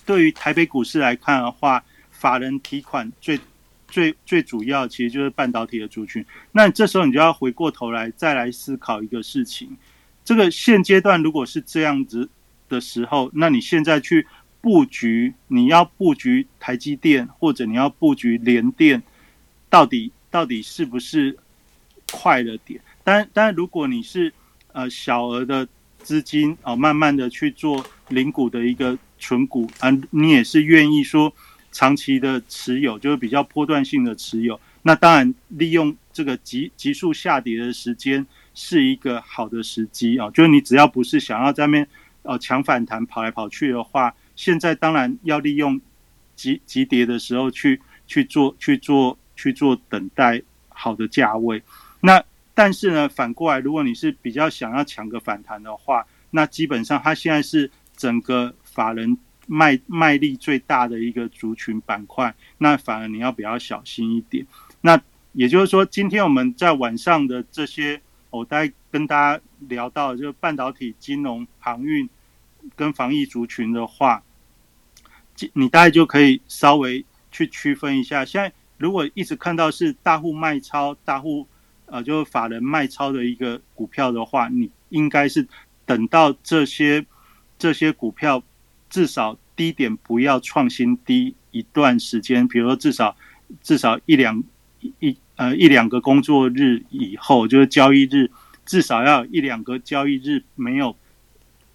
对于台北股市来看的话，法人提款最最最主要其实就是半导体的族群。那这时候你就要回过头来再来思考一个事情：这个现阶段如果是这样子的时候，那你现在去布局，你要布局台积电或者你要布局联电。到底到底是不是快了点？但但如果你是呃小额的资金哦，慢慢的去做零股的一个存股啊，你也是愿意说长期的持有，就是比较波段性的持有。那当然利用这个急急速下跌的时间是一个好的时机啊。就是你只要不是想要在那边呃抢反弹跑来跑去的话，现在当然要利用急急跌的时候去去做去做。去做等待好的价位，那但是呢，反过来，如果你是比较想要抢个反弹的话，那基本上它现在是整个法人卖卖力最大的一个族群板块，那反而你要比较小心一点。那也就是说，今天我们在晚上的这些，我大概跟大家聊到，就是半导体、金融、航运跟防疫族群的话，你大概就可以稍微去区分一下。现在如果一直看到是大户卖超、大户呃就是法人卖超的一个股票的话，你应该是等到这些这些股票至少低点不要创新低一段时间，比如说至少至少一两一呃一两个工作日以后，就是交易日至少要一两个交易日没有。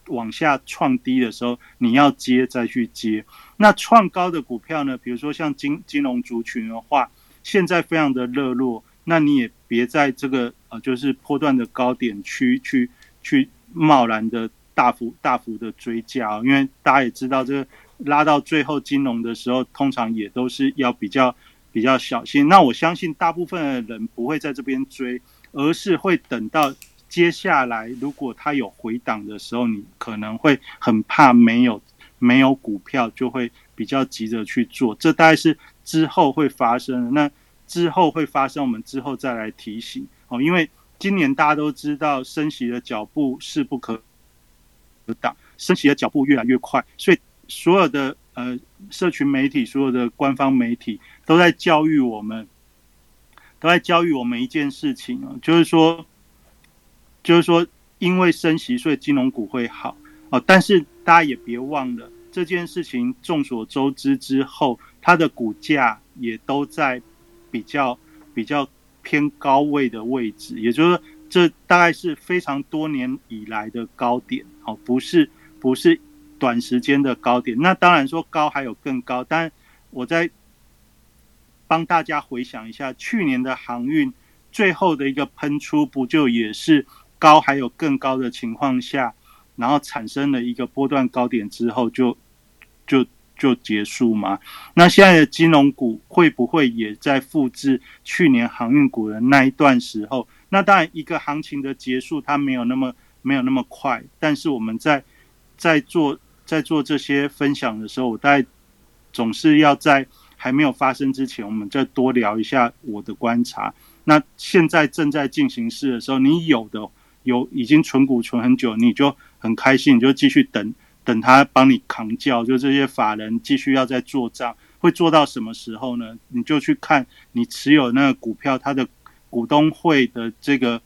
往下创低的时候，你要接再去接。那创高的股票呢？比如说像金金融族群的话，现在非常的热络，那你也别在这个呃，就是波段的高点区去去贸然的大幅大幅的追加，因为大家也知道，这个拉到最后金融的时候，通常也都是要比较比较小心。那我相信大部分的人不会在这边追，而是会等到。接下来，如果它有回档的时候，你可能会很怕没有没有股票，就会比较急着去做。这大概是之后会发生。那之后会发生，我们之后再来提醒哦。因为今年大家都知道，升息的脚步势不可挡，升息的脚步越来越快，所以所有的呃社群媒体、所有的官方媒体都在教育我们，都在教育我们一件事情啊，就是说。就是说，因为升息，所以金融股会好哦。但是大家也别忘了这件事情，众所周知之后，它的股价也都在比较比较偏高位的位置。也就是说，这大概是非常多年以来的高点哦，不是不是短时间的高点。那当然说高还有更高，但我在帮大家回想一下，去年的航运最后的一个喷出，不就也是？高还有更高的情况下，然后产生了一个波段高点之后，就就就结束嘛？那现在的金融股会不会也在复制去年航运股的那一段时候？那当然，一个行情的结束它没有那么没有那么快，但是我们在在做在做这些分享的时候，我大概总是要在还没有发生之前，我们再多聊一下我的观察。那现在正在进行式的时候，你有的。有已经存股存很久，你就很开心，你就继续等等他帮你扛教，就这些法人继续要在做账，会做到什么时候呢？你就去看你持有那个股票，它的股东会的这个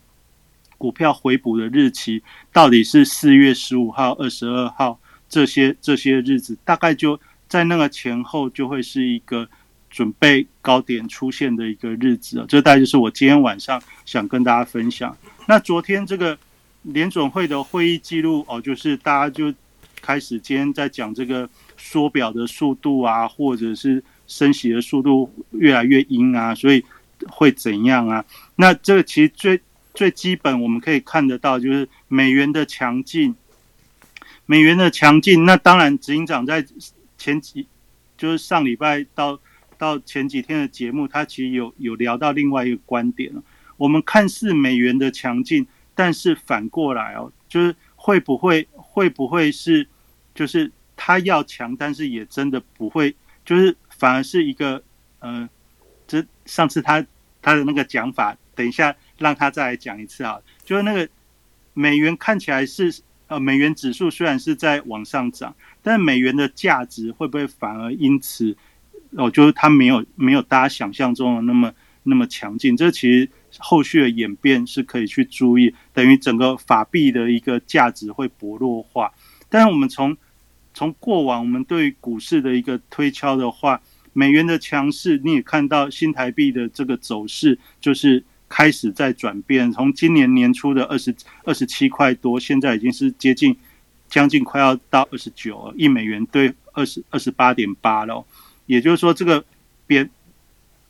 股票回补的日期到底是四月十五号、二十二号这些这些日子，大概就在那个前后就会是一个准备高点出现的一个日子。这大概就是我今天晚上想跟大家分享。那昨天这个联总会的会议记录哦，就是大家就开始今天在讲这个缩表的速度啊，或者是升息的速度越来越阴啊，所以会怎样啊？那这个其实最最基本我们可以看得到，就是美元的强劲，美元的强劲。那当然，执行长在前几就是上礼拜到到前几天的节目，他其实有有聊到另外一个观点了。我们看似美元的强劲，但是反过来哦，就是会不会会不会是，就是它要强，但是也真的不会，就是反而是一个呃，这上次他他的那个讲法，等一下让他再来讲一次啊，就是那个美元看起来是呃美元指数虽然是在往上涨，但美元的价值会不会反而因此哦，就是它没有没有大家想象中的那么那么强劲，这其实。后续的演变是可以去注意，等于整个法币的一个价值会薄弱化。但是我们从从过往我们对股市的一个推敲的话，美元的强势，你也看到新台币的这个走势就是开始在转变。从今年年初的二十二十七块多，现在已经是接近将近快要到二十九一美元兑二十二十八点八了。也就是说，这个贬。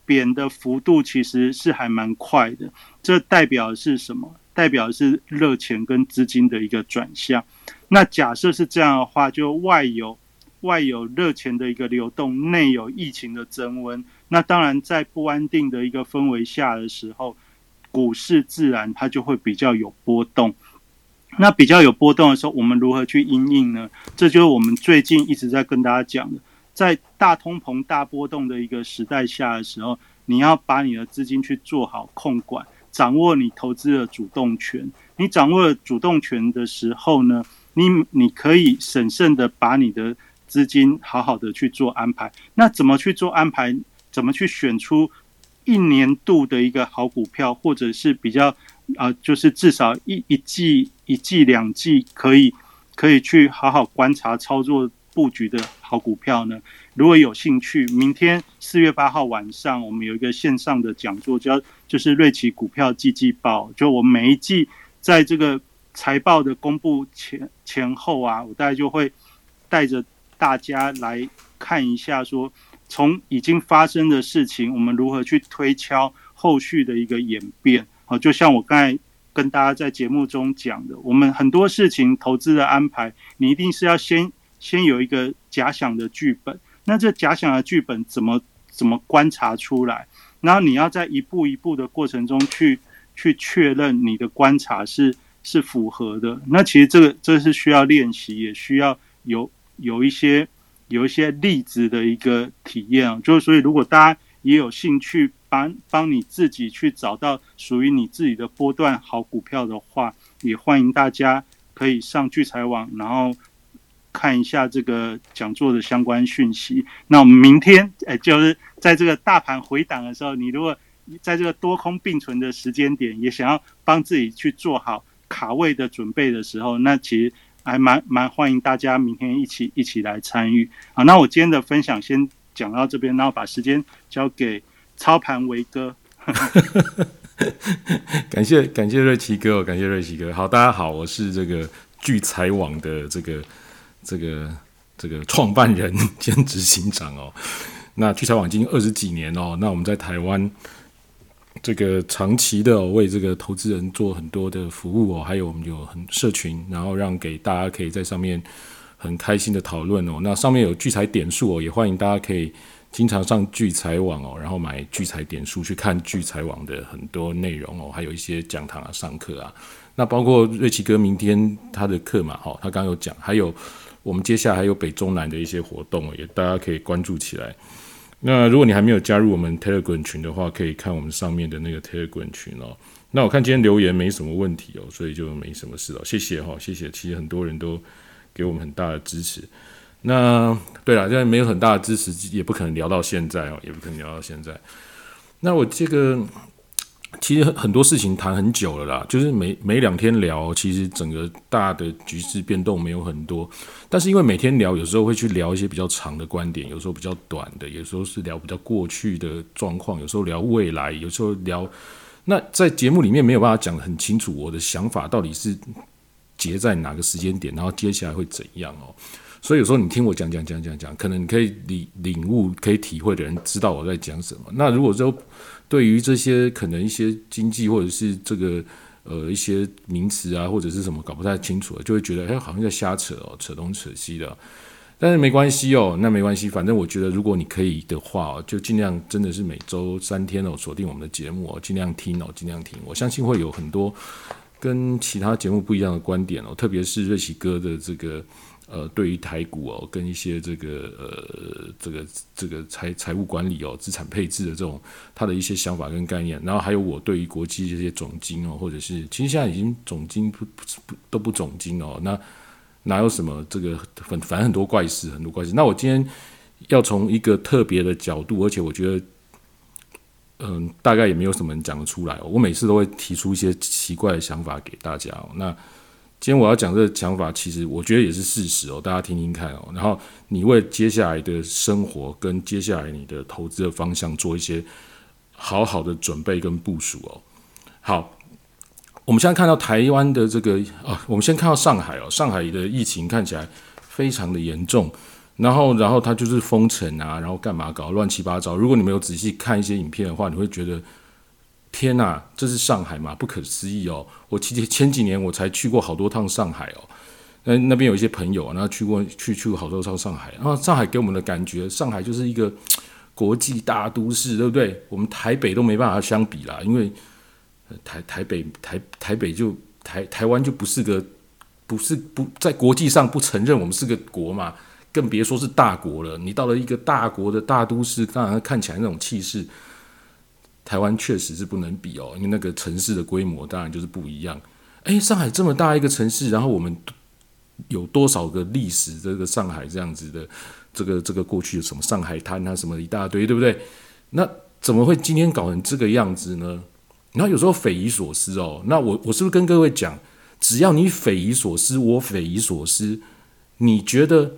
贬的幅度其实是还蛮快的，这代表是什么？代表是热钱跟资金的一个转向。那假设是这样的话，就外有外有热钱的一个流动，内有疫情的增温。那当然，在不安定的一个氛围下的时候，股市自然它就会比较有波动。那比较有波动的时候，我们如何去应应呢？这就是我们最近一直在跟大家讲的，在大通膨、大波动的一个时代下的时候，你要把你的资金去做好控管，掌握你投资的主动权。你掌握了主动权的时候呢，你你可以审慎的把你的资金好好的去做安排。那怎么去做安排？怎么去选出一年度的一个好股票，或者是比较啊，就是至少一一季、一季、两季可以可以去好好观察操作布局的好股票呢？如果有兴趣，明天四月八号晚上，我们有一个线上的讲座，叫就是瑞奇股票季季报，就我每一季。在这个财报的公布前前后啊，我大概就会带着大家来看一下，说从已经发生的事情，我们如何去推敲后续的一个演变。好，就像我刚才跟大家在节目中讲的，我们很多事情投资的安排，你一定是要先先有一个假想的剧本。那这假想的剧本怎么怎么观察出来？然后你要在一步一步的过程中去。去确认你的观察是是符合的，那其实这个这是需要练习，也需要有有一些有一些例子的一个体验啊。就是所以，如果大家也有兴趣帮帮你自己去找到属于你自己的波段好股票的话，也欢迎大家可以上聚财网，然后看一下这个讲座的相关讯息。那我们明天哎，就是在这个大盘回档的时候，你如果在这个多空并存的时间点，也想要帮自己去做好卡位的准备的时候，那其实还蛮蛮欢迎大家明天一起一起来参与。好，那我今天的分享先讲到这边，然后把时间交给操盘维哥。感谢感谢瑞奇哥，感谢瑞奇哥。好，大家好，我是这个聚财网的这个这个这个创办人兼执行长哦。那聚财网已经二十几年哦，那我们在台湾。这个长期的为这个投资人做很多的服务哦，还有我们有很社群，然后让给大家可以在上面很开心的讨论哦。那上面有聚财点数哦，也欢迎大家可以经常上聚财网哦，然后买聚财点数去看聚财网的很多内容哦，还有一些讲堂啊、上课啊。那包括瑞奇哥明天他的课嘛，哈，他刚有讲，还有我们接下来还有北中南的一些活动，也大家可以关注起来。那如果你还没有加入我们 Telegram 群的话，可以看我们上面的那个 Telegram 群哦。那我看今天留言没什么问题哦，所以就没什么事了。谢谢哈，谢谢。其实很多人都给我们很大的支持。那对了，现在没有很大的支持，也不可能聊到现在哦，也不可能聊到现在。那我这个。其实很多事情谈很久了啦，就是每每两天聊，其实整个大的局势变动没有很多，但是因为每天聊，有时候会去聊一些比较长的观点，有时候比较短的，有时候是聊比较过去的状况，有时候聊未来，有时候聊。那在节目里面没有办法讲得很清楚，我的想法到底是结在哪个时间点，然后接下来会怎样哦。所以有时候你听我讲讲讲讲讲，可能你可以领领悟、可以体会的人知道我在讲什么。那如果说对于这些可能一些经济或者是这个呃一些名词啊或者是什么搞不太清楚，就会觉得哎好像在瞎扯哦，扯东扯西的。但是没关系哦，那没关系，反正我觉得如果你可以的话，就尽量真的是每周三天哦锁定我们的节目哦，尽量听哦，尽量听。我相信会有很多跟其他节目不一样的观点哦，特别是瑞奇哥的这个。呃，对于台股哦，跟一些这个呃，这个这个财财务管理哦，资产配置的这种他的一些想法跟概念，然后还有我对于国际这些总金哦，或者是其实现在已经总金不不都不总金哦，那哪有什么这个很反正很多怪事，很多怪事。那我今天要从一个特别的角度，而且我觉得，嗯，大概也没有什么人讲得出来。我每次都会提出一些奇怪的想法给大家。那今天我要讲这个想法，其实我觉得也是事实哦，大家听听看哦。然后你为接下来的生活跟接下来你的投资的方向做一些好好的准备跟部署哦。好，我们现在看到台湾的这个啊，我们先看到上海哦，上海的疫情看起来非常的严重，然后然后它就是封城啊，然后干嘛搞乱七八糟。如果你没有仔细看一些影片的话，你会觉得。天呐，这是上海吗？不可思议哦！我其实前几年我才去过好多趟上海哦，那那边有一些朋友啊，然后去过去去过好多趟上海，然后上海给我们的感觉，上海就是一个国际大都市，对不对？我们台北都没办法相比啦，因为台台北台台北就台台湾就不是个不是不在国际上不承认我们是个国嘛，更别说是大国了。你到了一个大国的大都市，当然看起来那种气势，台湾确实是不能比哦，因为那个城市的规模当然就是不一样。诶，上海这么大一个城市，然后我们有多少个历史？这个上海这样子的，这个这个过去有什么上海滩啊，什么一大堆，对不对？那怎么会今天搞成这个样子呢？然后有时候匪夷所思哦。那我我是不是跟各位讲，只要你匪夷所思，我匪夷所思，你觉得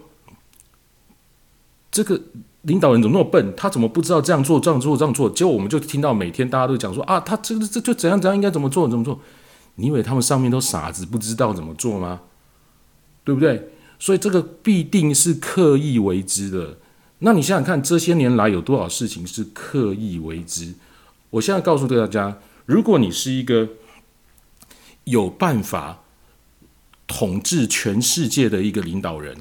这个领导人怎么那么笨？他怎么不知道这样做、这样做、这样做？结果我们就听到每天大家都讲说啊，他这个这就怎样怎样应该怎么做怎么做？你以为他们上面都傻子不知道怎么做吗？对不对？所以这个必定是刻意为之的。那你想想看，这些年来有多少事情是刻意为之？我现在告诉大家，如果你是一个有办法统治全世界的一个领导人，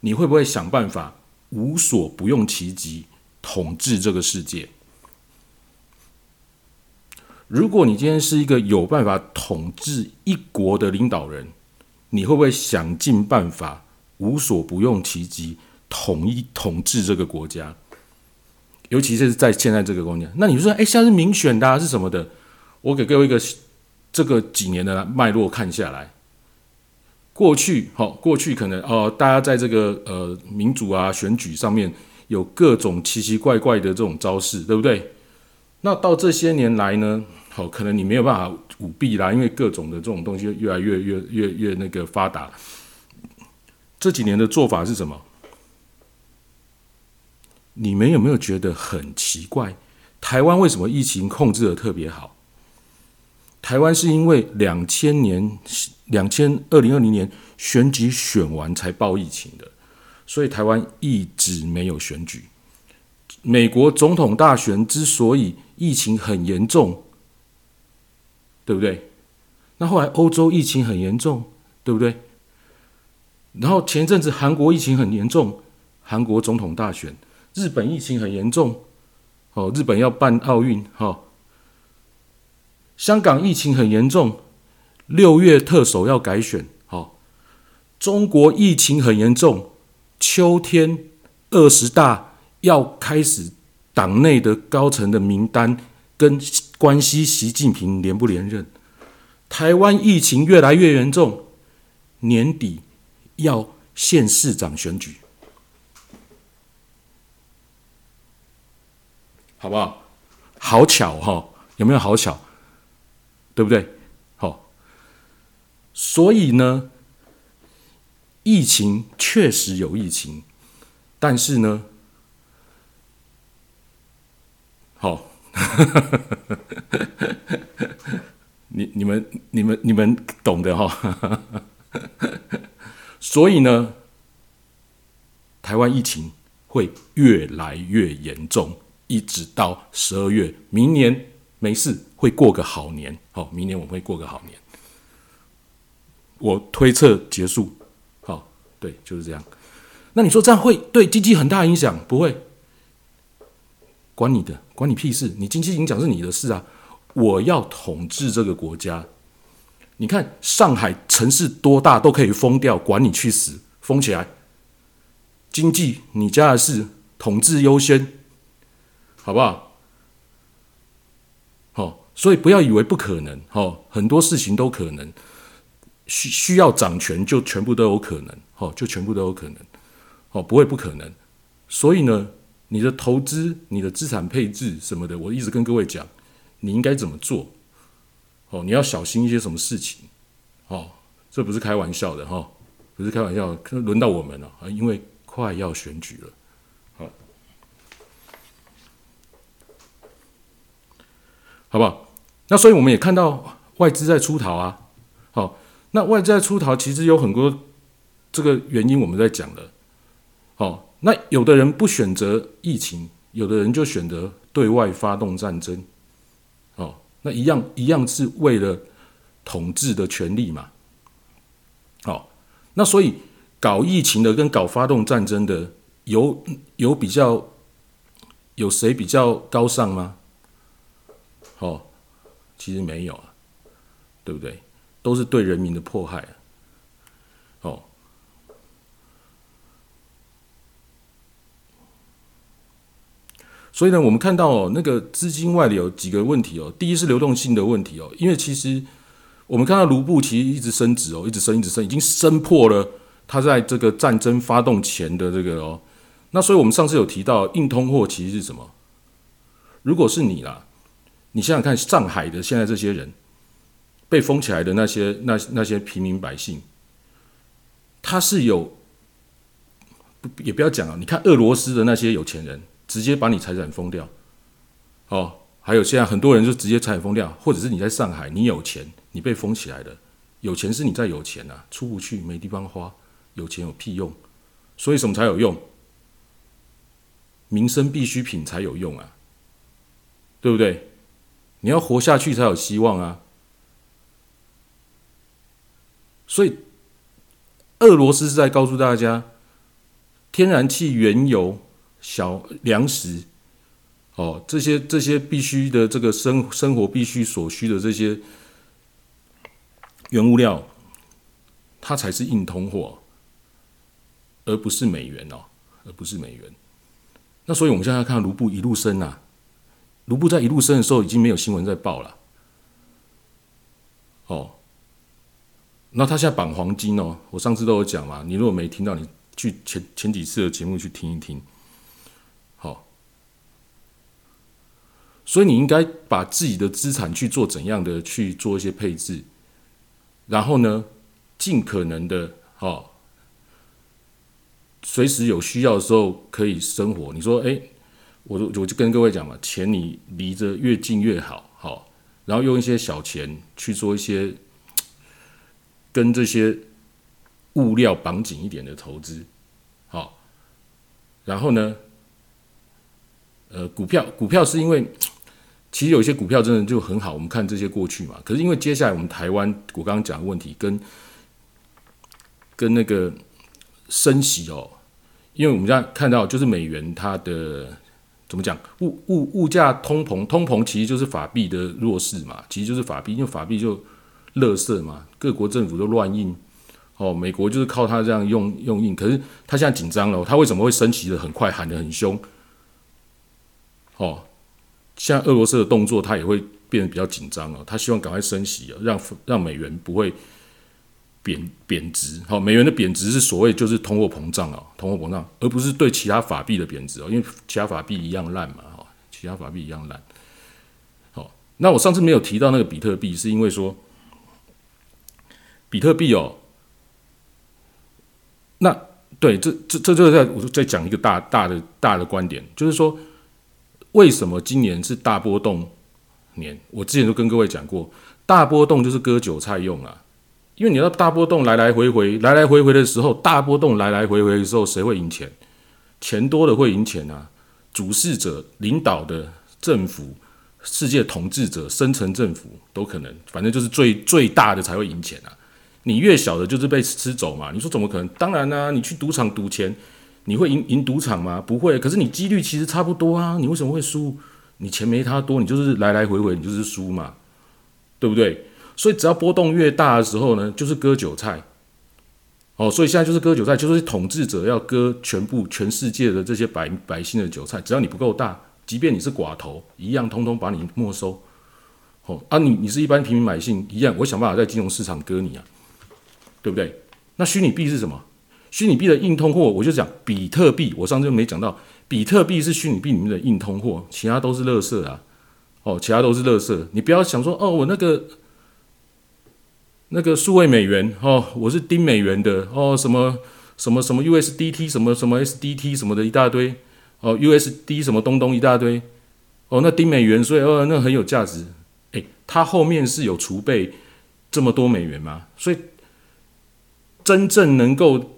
你会不会想办法无所不用其极统治这个世界？如果你今天是一个有办法统治一国的领导人，你会不会想尽办法无所不用其极？统一统治这个国家，尤其是在现在这个国家。那你说，哎，现在是民选的，是什么的？我给各位一个这个几年的脉络看下来。过去，好，过去可能哦，大家在这个呃民主啊选举上面有各种奇奇怪怪的这种招式，对不对？那到这些年来呢，好，可能你没有办法舞弊啦，因为各种的这种东西越来越越越越那个发达。这几年的做法是什么？你们有没有觉得很奇怪？台湾为什么疫情控制的特别好？台湾是因为两千年、两千二零二零年选举选完才爆疫情的，所以台湾一直没有选举。美国总统大选之所以疫情很严重，对不对？那后来欧洲疫情很严重，对不对？然后前阵子韩国疫情很严重，韩国总统大选。日本疫情很严重，哦，日本要办奥运，哈。香港疫情很严重，六月特首要改选，好。中国疫情很严重，秋天二十大要开始，党内的高层的名单跟关系，习近平连不连任？台湾疫情越来越严重，年底要县市长选举。好不好？好巧哈，有没有好巧？对不对？好，所以呢，疫情确实有疫情，但是呢，好，你你们你们你们懂的哈。所以呢，台湾疫情会越来越严重。一直到十二月，明年没事会过个好年。好，明年我们会过个好年。我推测结束。好，对，就是这样。那你说这样会对经济很大影响？不会，管你的，管你屁事。你经济影响是你的事啊。我要统治这个国家。你看上海城市多大都可以封掉，管你去死，封起来。经济你家的事，统治优先。好不好？所以不要以为不可能，哈，很多事情都可能。需需要掌权，就全部都有可能，哈，就全部都有可能，哦，不会不可能。所以呢，你的投资、你的资产配置什么的，我一直跟各位讲，你应该怎么做？哦，你要小心一些什么事情？哦，这不是开玩笑的哈，不是开玩笑，轮到我们了啊，因为快要选举了。好不好？那所以我们也看到外资在出逃啊。好，那外资在出逃，其实有很多这个原因，我们在讲的。好，那有的人不选择疫情，有的人就选择对外发动战争。好，那一样一样是为了统治的权利嘛。好，那所以搞疫情的跟搞发动战争的，有有比较，有谁比较高尚吗？哦，其实没有啊对不对？都是对人民的迫害哦。所以呢我们看到哦那个资金外流有几个问题哦第一是流动性的问题哦因为其实我们看到卢布其实一直升值哦一直升一直升已经升破了它在这个战争发动前的这个哦。那所以我们上次有提到硬通货其实是什么？如果是你啦你想想看，上海的现在这些人被封起来的那些那那些平民百姓，他是有不也不要讲了，你看俄罗斯的那些有钱人。直接把你财产封掉，哦，还有现在很多人就直接财产封掉，或者是你在上海，你有钱，你被封起来的，有钱是你在有钱呐，出不去，没地方花，有钱有屁用，所以什么才有用？民生必需品才有用啊，对不对？你要活下去才有希望啊，所以俄罗斯是在告诉大家，天然气、原油。小粮食，哦，这些这些必须的这个生生活必须所需的这些原物料，它才是硬通货，而不是美元哦，而不是美元。那所以我们现在看卢布一路升啊，卢布在一路升的时候，已经没有新闻在报了。哦，那他现在绑黄金哦，我上次都有讲嘛，你如果没听到，你去前前几次的节目去听一听。好所以你应该把自己的资产去做怎样的去做一些配置，然后呢，尽可能的哦，随时有需要的时候可以生活。你说，哎，我就我就跟各位讲嘛，钱你离着越近越好，好，然后用一些小钱去做一些跟这些物料绑紧一点的投资，好，然后呢，呃，股票股票是因为。其实有一些股票真的就很好，我们看这些过去嘛。可是因为接下来我们台湾，我刚刚讲的问题跟跟那个升息哦，因为我们现在看到就是美元它的怎么讲物物物价通膨，通膨其实就是法币的弱势嘛，其实就是法币，因为法币就乐色嘛，各国政府都乱印哦，美国就是靠它这样用用印，可是它现在紧张了，它为什么会升息的很快，喊得很凶？哦。像俄罗斯的动作，他也会变得比较紧张哦。他希望赶快升息啊，让让美元不会贬贬值。好，美元的贬值是所谓就是通货膨胀哦，通货膨胀，而不是对其他法币的贬值哦，因为其他法币一样烂嘛，哈，其他法币一样烂。好，那我上次没有提到那个比特币，是因为说比特币哦，那对，这这这就是在我再讲一个大大的大的观点，就是说。为什么今年是大波动年？我之前都跟各位讲过，大波动就是割韭菜用啊。因为你要大波动来来回回，来来回回的时候，大波动来来回回的时候，谁会赢钱？钱多的会赢钱啊。主事者、领导的政府、世界统治者、深层政府都可能，反正就是最最大的才会赢钱啊。你越小的，就是被吃走嘛。你说怎么可能？当然呢，你去赌场赌钱。你会赢赢赌场吗？不会，可是你几率其实差不多啊。你为什么会输？你钱没他多，你就是来来回回，你就是输嘛，对不对？所以只要波动越大的时候呢，就是割韭菜。哦，所以现在就是割韭菜，就是统治者要割全部全世界的这些百百姓的韭菜。只要你不够大，即便你是寡头，一样通通把你没收。哦，啊，你你是一般平民百姓，一样，我想办法在金融市场割你啊，对不对？那虚拟币是什么？虚拟币的硬通货，我就讲比特币。我上次没讲到，比特币是虚拟币里面的硬通货，其他都是垃圾啊！哦，其他都是垃圾。你不要想说，哦，我那个那个数位美元，哦，我是盯美元的，哦，什么什么什么 USDT，什么什么 SDT 什么的一大堆，哦，USD 什么东东一大堆，哦，那盯美元，所以哦，那很有价值。诶，它后面是有储备这么多美元吗？所以真正能够。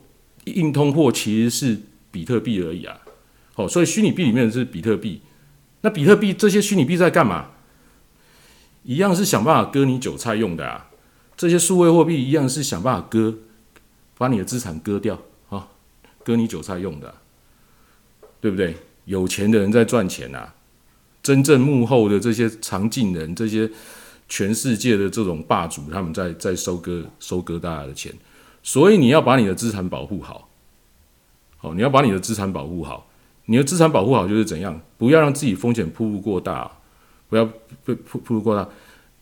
硬通货其实是比特币而已啊，哦，所以虚拟币里面是比特币。那比特币这些虚拟币在干嘛？一样是想办法割你韭菜用的啊。这些数位货币一样是想办法割，把你的资产割掉啊，割你韭菜用的，对不对？有钱的人在赚钱啊，真正幕后的这些常进人，这些全世界的这种霸主，他们在在收割收割大家的钱。所以你要把你的资产保护好，好，你要把你的资产保护好，你的资产保护好就是怎样，不要让自己风险铺路过大，不要被铺铺路过大。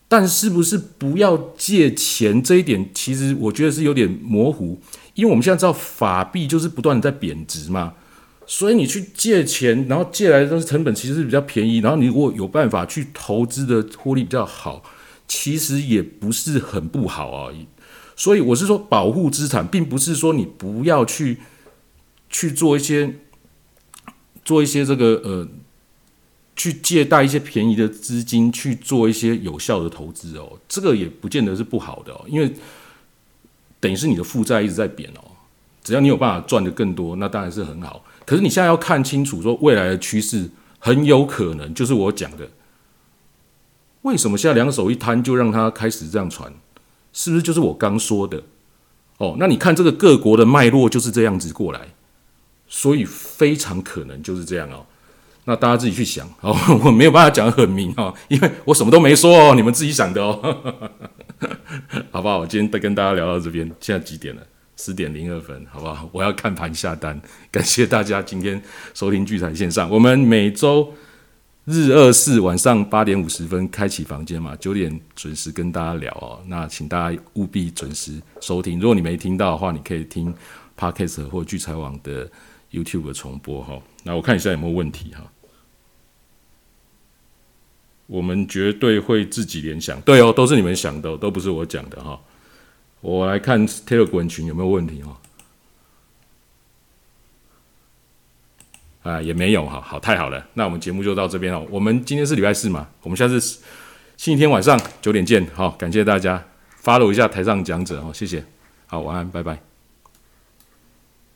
但是不是不要借钱这一点，其实我觉得是有点模糊，因为我们现在知道法币就是不断的在贬值嘛，所以你去借钱，然后借来的东西成本其实是比较便宜，然后你如果有办法去投资的获利比较好，其实也不是很不好而已。所以我是说，保护资产，并不是说你不要去去做一些做一些这个呃。去借贷一些便宜的资金去做一些有效的投资哦，这个也不见得是不好的哦，因为等于是你的负债一直在贬哦，只要你有办法赚的更多，那当然是很好。可是你现在要看清楚，说未来的趋势很有可能就是我讲的，为什么现在两手一摊就让它开始这样传？是不是就是我刚说的？哦，那你看这个各国的脉络就是这样子过来，所以非常可能就是这样哦。那大家自己去想哦，我没有办法讲很明哦，因为我什么都没说哦，你们自己想的哦，好不好？我今天跟大家聊到这边，现在几点了？十点零二分，好不好？我要看盘下单。感谢大家今天收听聚财线上，我们每周日二四晚上八点五十分开启房间嘛，九点准时跟大家聊哦。那请大家务必准时收听，如果你没听到的话，你可以听 Podcast 或聚财网的 YouTube 重播哈。那我看一下有没有问题哈。我们绝对会自己联想，对哦，都是你们想的，都不是我讲的哈。我来看 Telegram 群有没有问题哈。啊，也没有哈，好，太好了，那我们节目就到这边哦。我们今天是礼拜四嘛，我们下次星期天晚上九点见，好，感谢大家，follow 一下台上讲者哦，谢谢，好，晚安，拜拜。